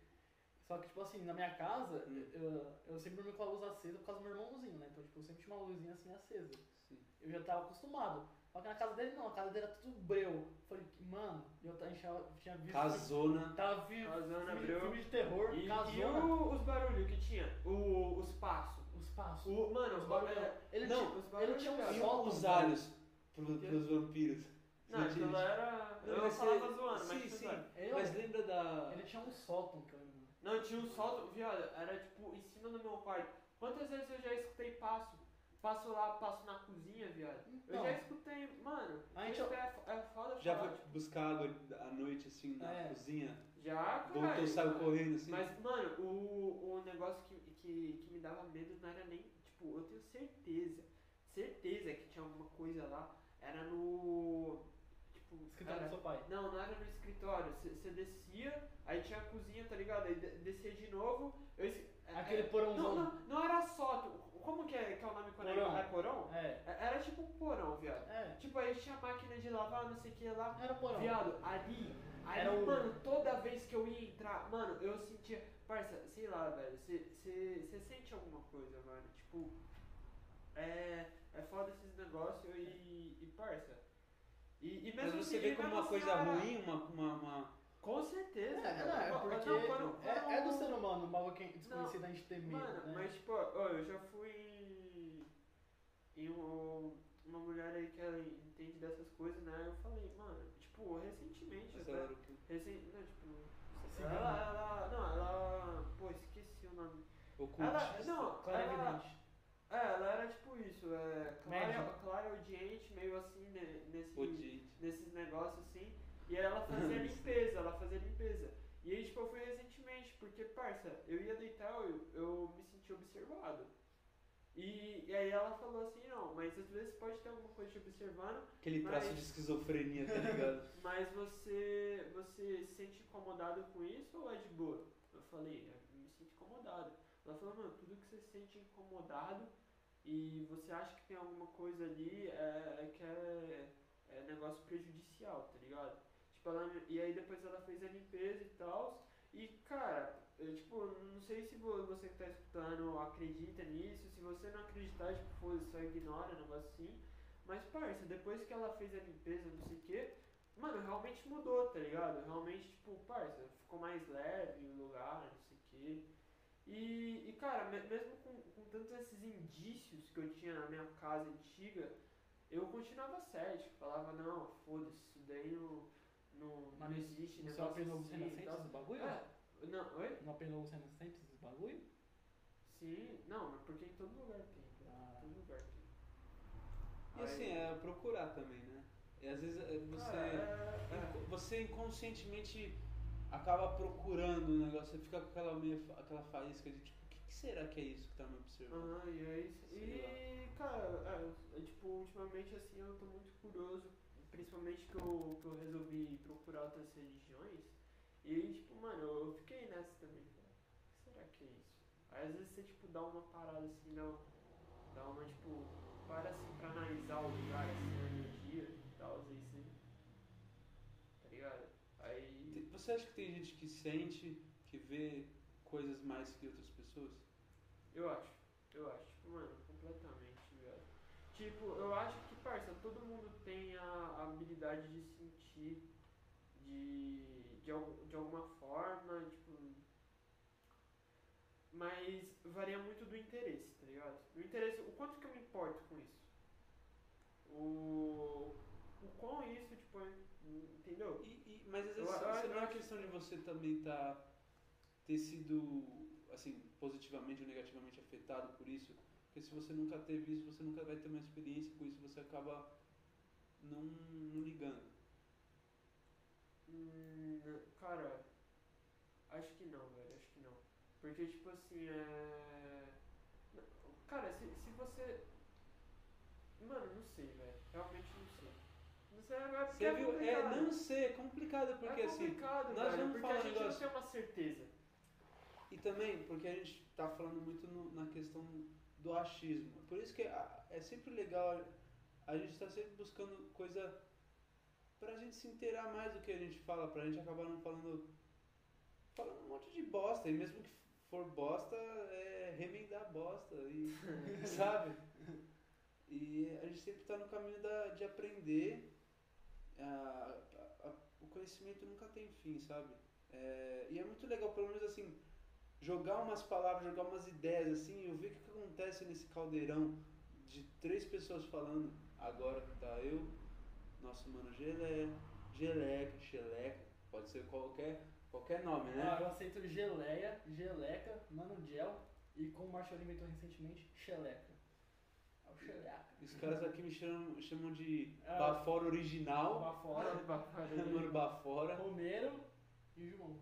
Só que, tipo assim, na minha casa, Hum. eu, eu sempre dormi com a luz acesa por causa do meu irmãozinho, né? Então, tipo, eu sempre tinha uma luzinha assim acesa. Sim. Eu já tava acostumado. Só que na casa dele não, a casa dele era tudo breu. Falei, mano, eu tinha- tinha visto. Casona. Tava vi, Casona, filme, breu. filme de terror, E, e casona, o- os barulhos que tinha? O, os passos. os passos. O, mano, Os os barulhos. Ele, não, tinha, os ele barulhos, tinha um. E sótão. os alhos pro, pros vampiros. Não, aquilo era. Não, Eu mas falava você- zoando, mas Sim, tipo, sim. Ele, Mas lembra da. ele tinha um sótão eu lembro. Não, tinha um solto, viado, era tipo em cima do meu quarto. Quantas vezes eu já escutei passo? Passo lá, passo na cozinha, viado. Eu Então, já escutei, mano. A gente- é, é foda Já falar, foi tipo, buscar água à noite assim na É. cozinha? Já, cara. Voltou, saiu correndo assim? Mas, mano, o, o negócio que, que, que me dava medo não era nem. Tipo, eu tenho certeza, certeza que tinha alguma coisa lá. Era no. Tipo, Escritório do seu pai. Não, não era no escritório. Você descia, aí tinha a cozinha, tá ligado? Aí de- descia de novo. Eu, é- Aquele é- porãozão. Não, não, não era sótão. Como que é, que é o nome quando Porão. é, é porão? É. É- Era tipo um porão, viado. É. Tipo, aí tinha máquina de lavar, não sei o que lá. Era porão. Viado, ali, o- mano, toda vez que eu ia entrar, mano, eu sentia. Parça, sei lá, velho, você sente alguma coisa, mano. Tipo, é. É foda esses negócios e. e parça. E, e Mas mesmo você assim, vê como uma coisa era- ruim, uma. uma, uma- Com certeza. É, velho. não, é porque não, quando- é, é do quando- ser humano, um bagulho que é desconhecido a gente ter medo, Mano, né? mas tipo, ó, eu já fui em, em um- uma mulher aí que ela entende dessas coisas, né? Eu falei, mano, tipo, recentemente, essa até, que- recen, não, tipo, Sim, ela, ela, não, ela, pô, esqueci o nome. ocultista. Ela, não, Claro, ela. É, ela era tipo isso, é, clara, clara audiente, meio assim, né, nesse, Odiante. nesses negócios assim. E aí ela fazia limpeza, ela fazia limpeza. E aí, tipo, eu fui recentemente, porque, parça, eu ia deitar, eu, eu me senti observado. E, e aí ela falou assim, não, mas às vezes pode ter alguma coisa te observando, Aquele traço Mas- de esquizofrenia, tá ligado? mas você, você se sente incomodado com isso ou é de boa? Eu falei, eu me sinto incomodado. Ela falou, mano, tudo que você se sente incomodado e você acha que tem alguma coisa ali é, é que é, é negócio prejudicial, tá ligado? Tipo, ela, e aí depois ela fez a limpeza e tal. E, cara, eu, tipo, não sei se vo- você que tá escutando acredita nisso, se você não acreditar, tipo, foda só ignora, um negócio assim. Mas, parça, depois que ela fez a limpeza, não sei o quê, mano, realmente mudou, tá ligado? Realmente, tipo, parça, ficou mais leve o lugar, não sei o quê. E, e cara, me- mesmo com, com tantos esses indícios que eu tinha na minha casa antiga, eu continuava cético, falava, não, foda-se, isso daí não, não, não Mas existe, Você negócio assim e renascentes tal. dos bagulho? É, não, oi? Não aprendeu os renascentes dos bagulho? Sim, não, mas porque em todo lugar tem, cara. Ah. Em todo lugar tem. E assim, é procurar também, né? E às vezes é, você. Cara, é- é. Você inconscientemente acaba procurando o negócio, você fica com aquela, meio, aquela faísca de tipo, o que, que será que é isso que tá me observando? Aham, e aí, Sei e cara, é, é, tipo, ultimamente assim eu tô muito curioso, principalmente que eu, que eu resolvi procurar outras religiões, e aí, tipo, mano, eu, fiquei nessa também, o que será que é isso? Aí às vezes você, tipo, dá uma parada assim, dá, dá uma, tipo, para assim pra analisar o lugar, assim, a energia e tal, aí você, acha que tem gente que sente, que vê coisas mais que outras pessoas? Eu acho, eu acho, tipo, mano, completamente. Tipo, eu acho que, parça, todo mundo tem a habilidade de sentir de, de, de alguma forma, tipo. Mas varia muito do interesse, tá ligado? Do interesse, o quanto que eu me importo com isso? O. Quão isso, tipo, entendeu? E, e- mas às vezes eu- não é questão de você também tá, ter sido assim, positivamente ou negativamente afetado por isso. Porque se você nunca teve isso, você nunca vai ter uma experiência com isso, você acaba não, não ligando. Hum, cara, acho que não, velho, acho que não. Porque, tipo assim, é. Cara, se, se você. Mano, não sei, velho. Realmente é porque Você é viu? É, não sei, é complicado porque é assim. complicado, nós velho, vamos porque falar a gente negócio. não tem uma certeza. E também porque a gente tá falando muito no- na questão do achismo. Por isso que a- é sempre legal, a gente tá sempre buscando coisa pra gente se inteirar mais do que a gente fala, pra gente acabar não falando. falando um monte de bosta. E mesmo que for bosta, é remendar bosta. E, sabe? E a gente sempre tá no caminho da, de aprender. A- a- o conhecimento nunca tem fim, sabe? É, e é muito legal, pelo menos assim, jogar umas palavras, jogar umas ideias assim, eu ver o que, acontece nesse caldeirão de três pessoas falando. Agora tá eu, nosso mano Gelé, Geleca, Xeleca, pode ser qualquer, qualquer nome, né? Ah, eu aceito geleia, geleca, mano gel e como o Marshall inventou recentemente, xeleca. É o xeleca. E os caras aqui me chamam, chamam de Ah. Bafora original, Bafora, mano Bafora, Romero e João.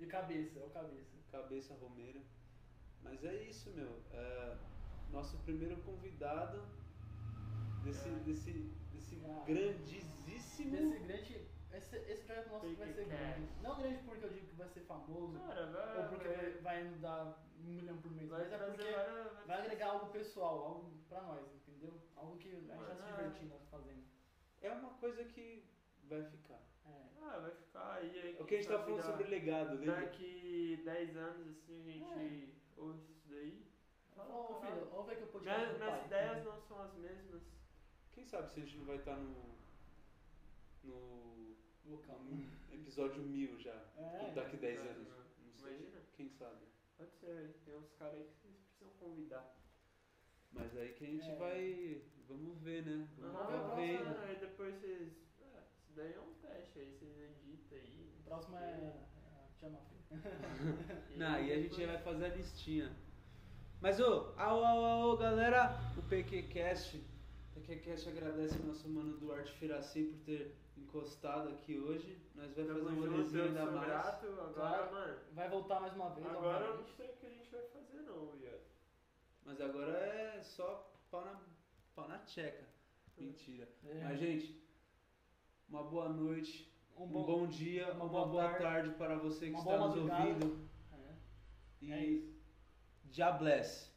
E cabeça, é o cabeça. cabeça Romero. Mas é isso, meu. É, nosso primeiro convidado desse, É. desse, desse Ah. grandíssimo. Esse grande. Esse, esse projeto nosso vai ser grande. Não grande porque eu digo que vai ser famoso, Cara, vai. ou porque vai, vai nos dar um milhão por mês, vai mas é trazer porque várias- vai agregar algo pessoal, algo pra nós, entendeu? Algo que a gente tá se Mano, divertindo fazendo. É uma coisa que vai ficar. É. Ah, vai ficar aí. aí É o que a gente tá falando sobre legado, lembra? Daqui 10 anos, assim, a gente ouve isso daí. Ô, filho, vamos ver que eu pude Minhas, minhas ideias não são as mesmas. Quem sabe se a gente não vai estar no. no. Vocal. no episódio mil já. É. daqui 10 Não, anos. não. Não sei. Imagina. Quem sabe? Pode ser, tem uns caras aí que vocês precisam convidar. Mas aí que a gente É. vai. Vamos ver, né? Vamos Aham, ver a ver. próxima, vendo. né? Aí depois vocês. Ah, isso daí é um teste aí, vocês editam aí. O próximo é é a. Não, e a gente vai fazer a listinha. Mas ô, ao, ao, ao, galera, o PQCast. O PQCast agradece ao nosso mano Duarte Firaci por ter encostado aqui hoje. Nós vamos fazer um rolezinho ainda mais. grato, agora, Claro. mano. Vai voltar mais uma vez. Agora eu não sei o que a gente vai fazer não, viado. Mas agora é só pau na, pau na tcheca. Mentira. É. Mas, gente, uma boa noite, Um um bom, bom, dia, uma uma, boa boa, tarde, tarde, para você que está nos madrugada. ouvindo. É. E É isso. já bless.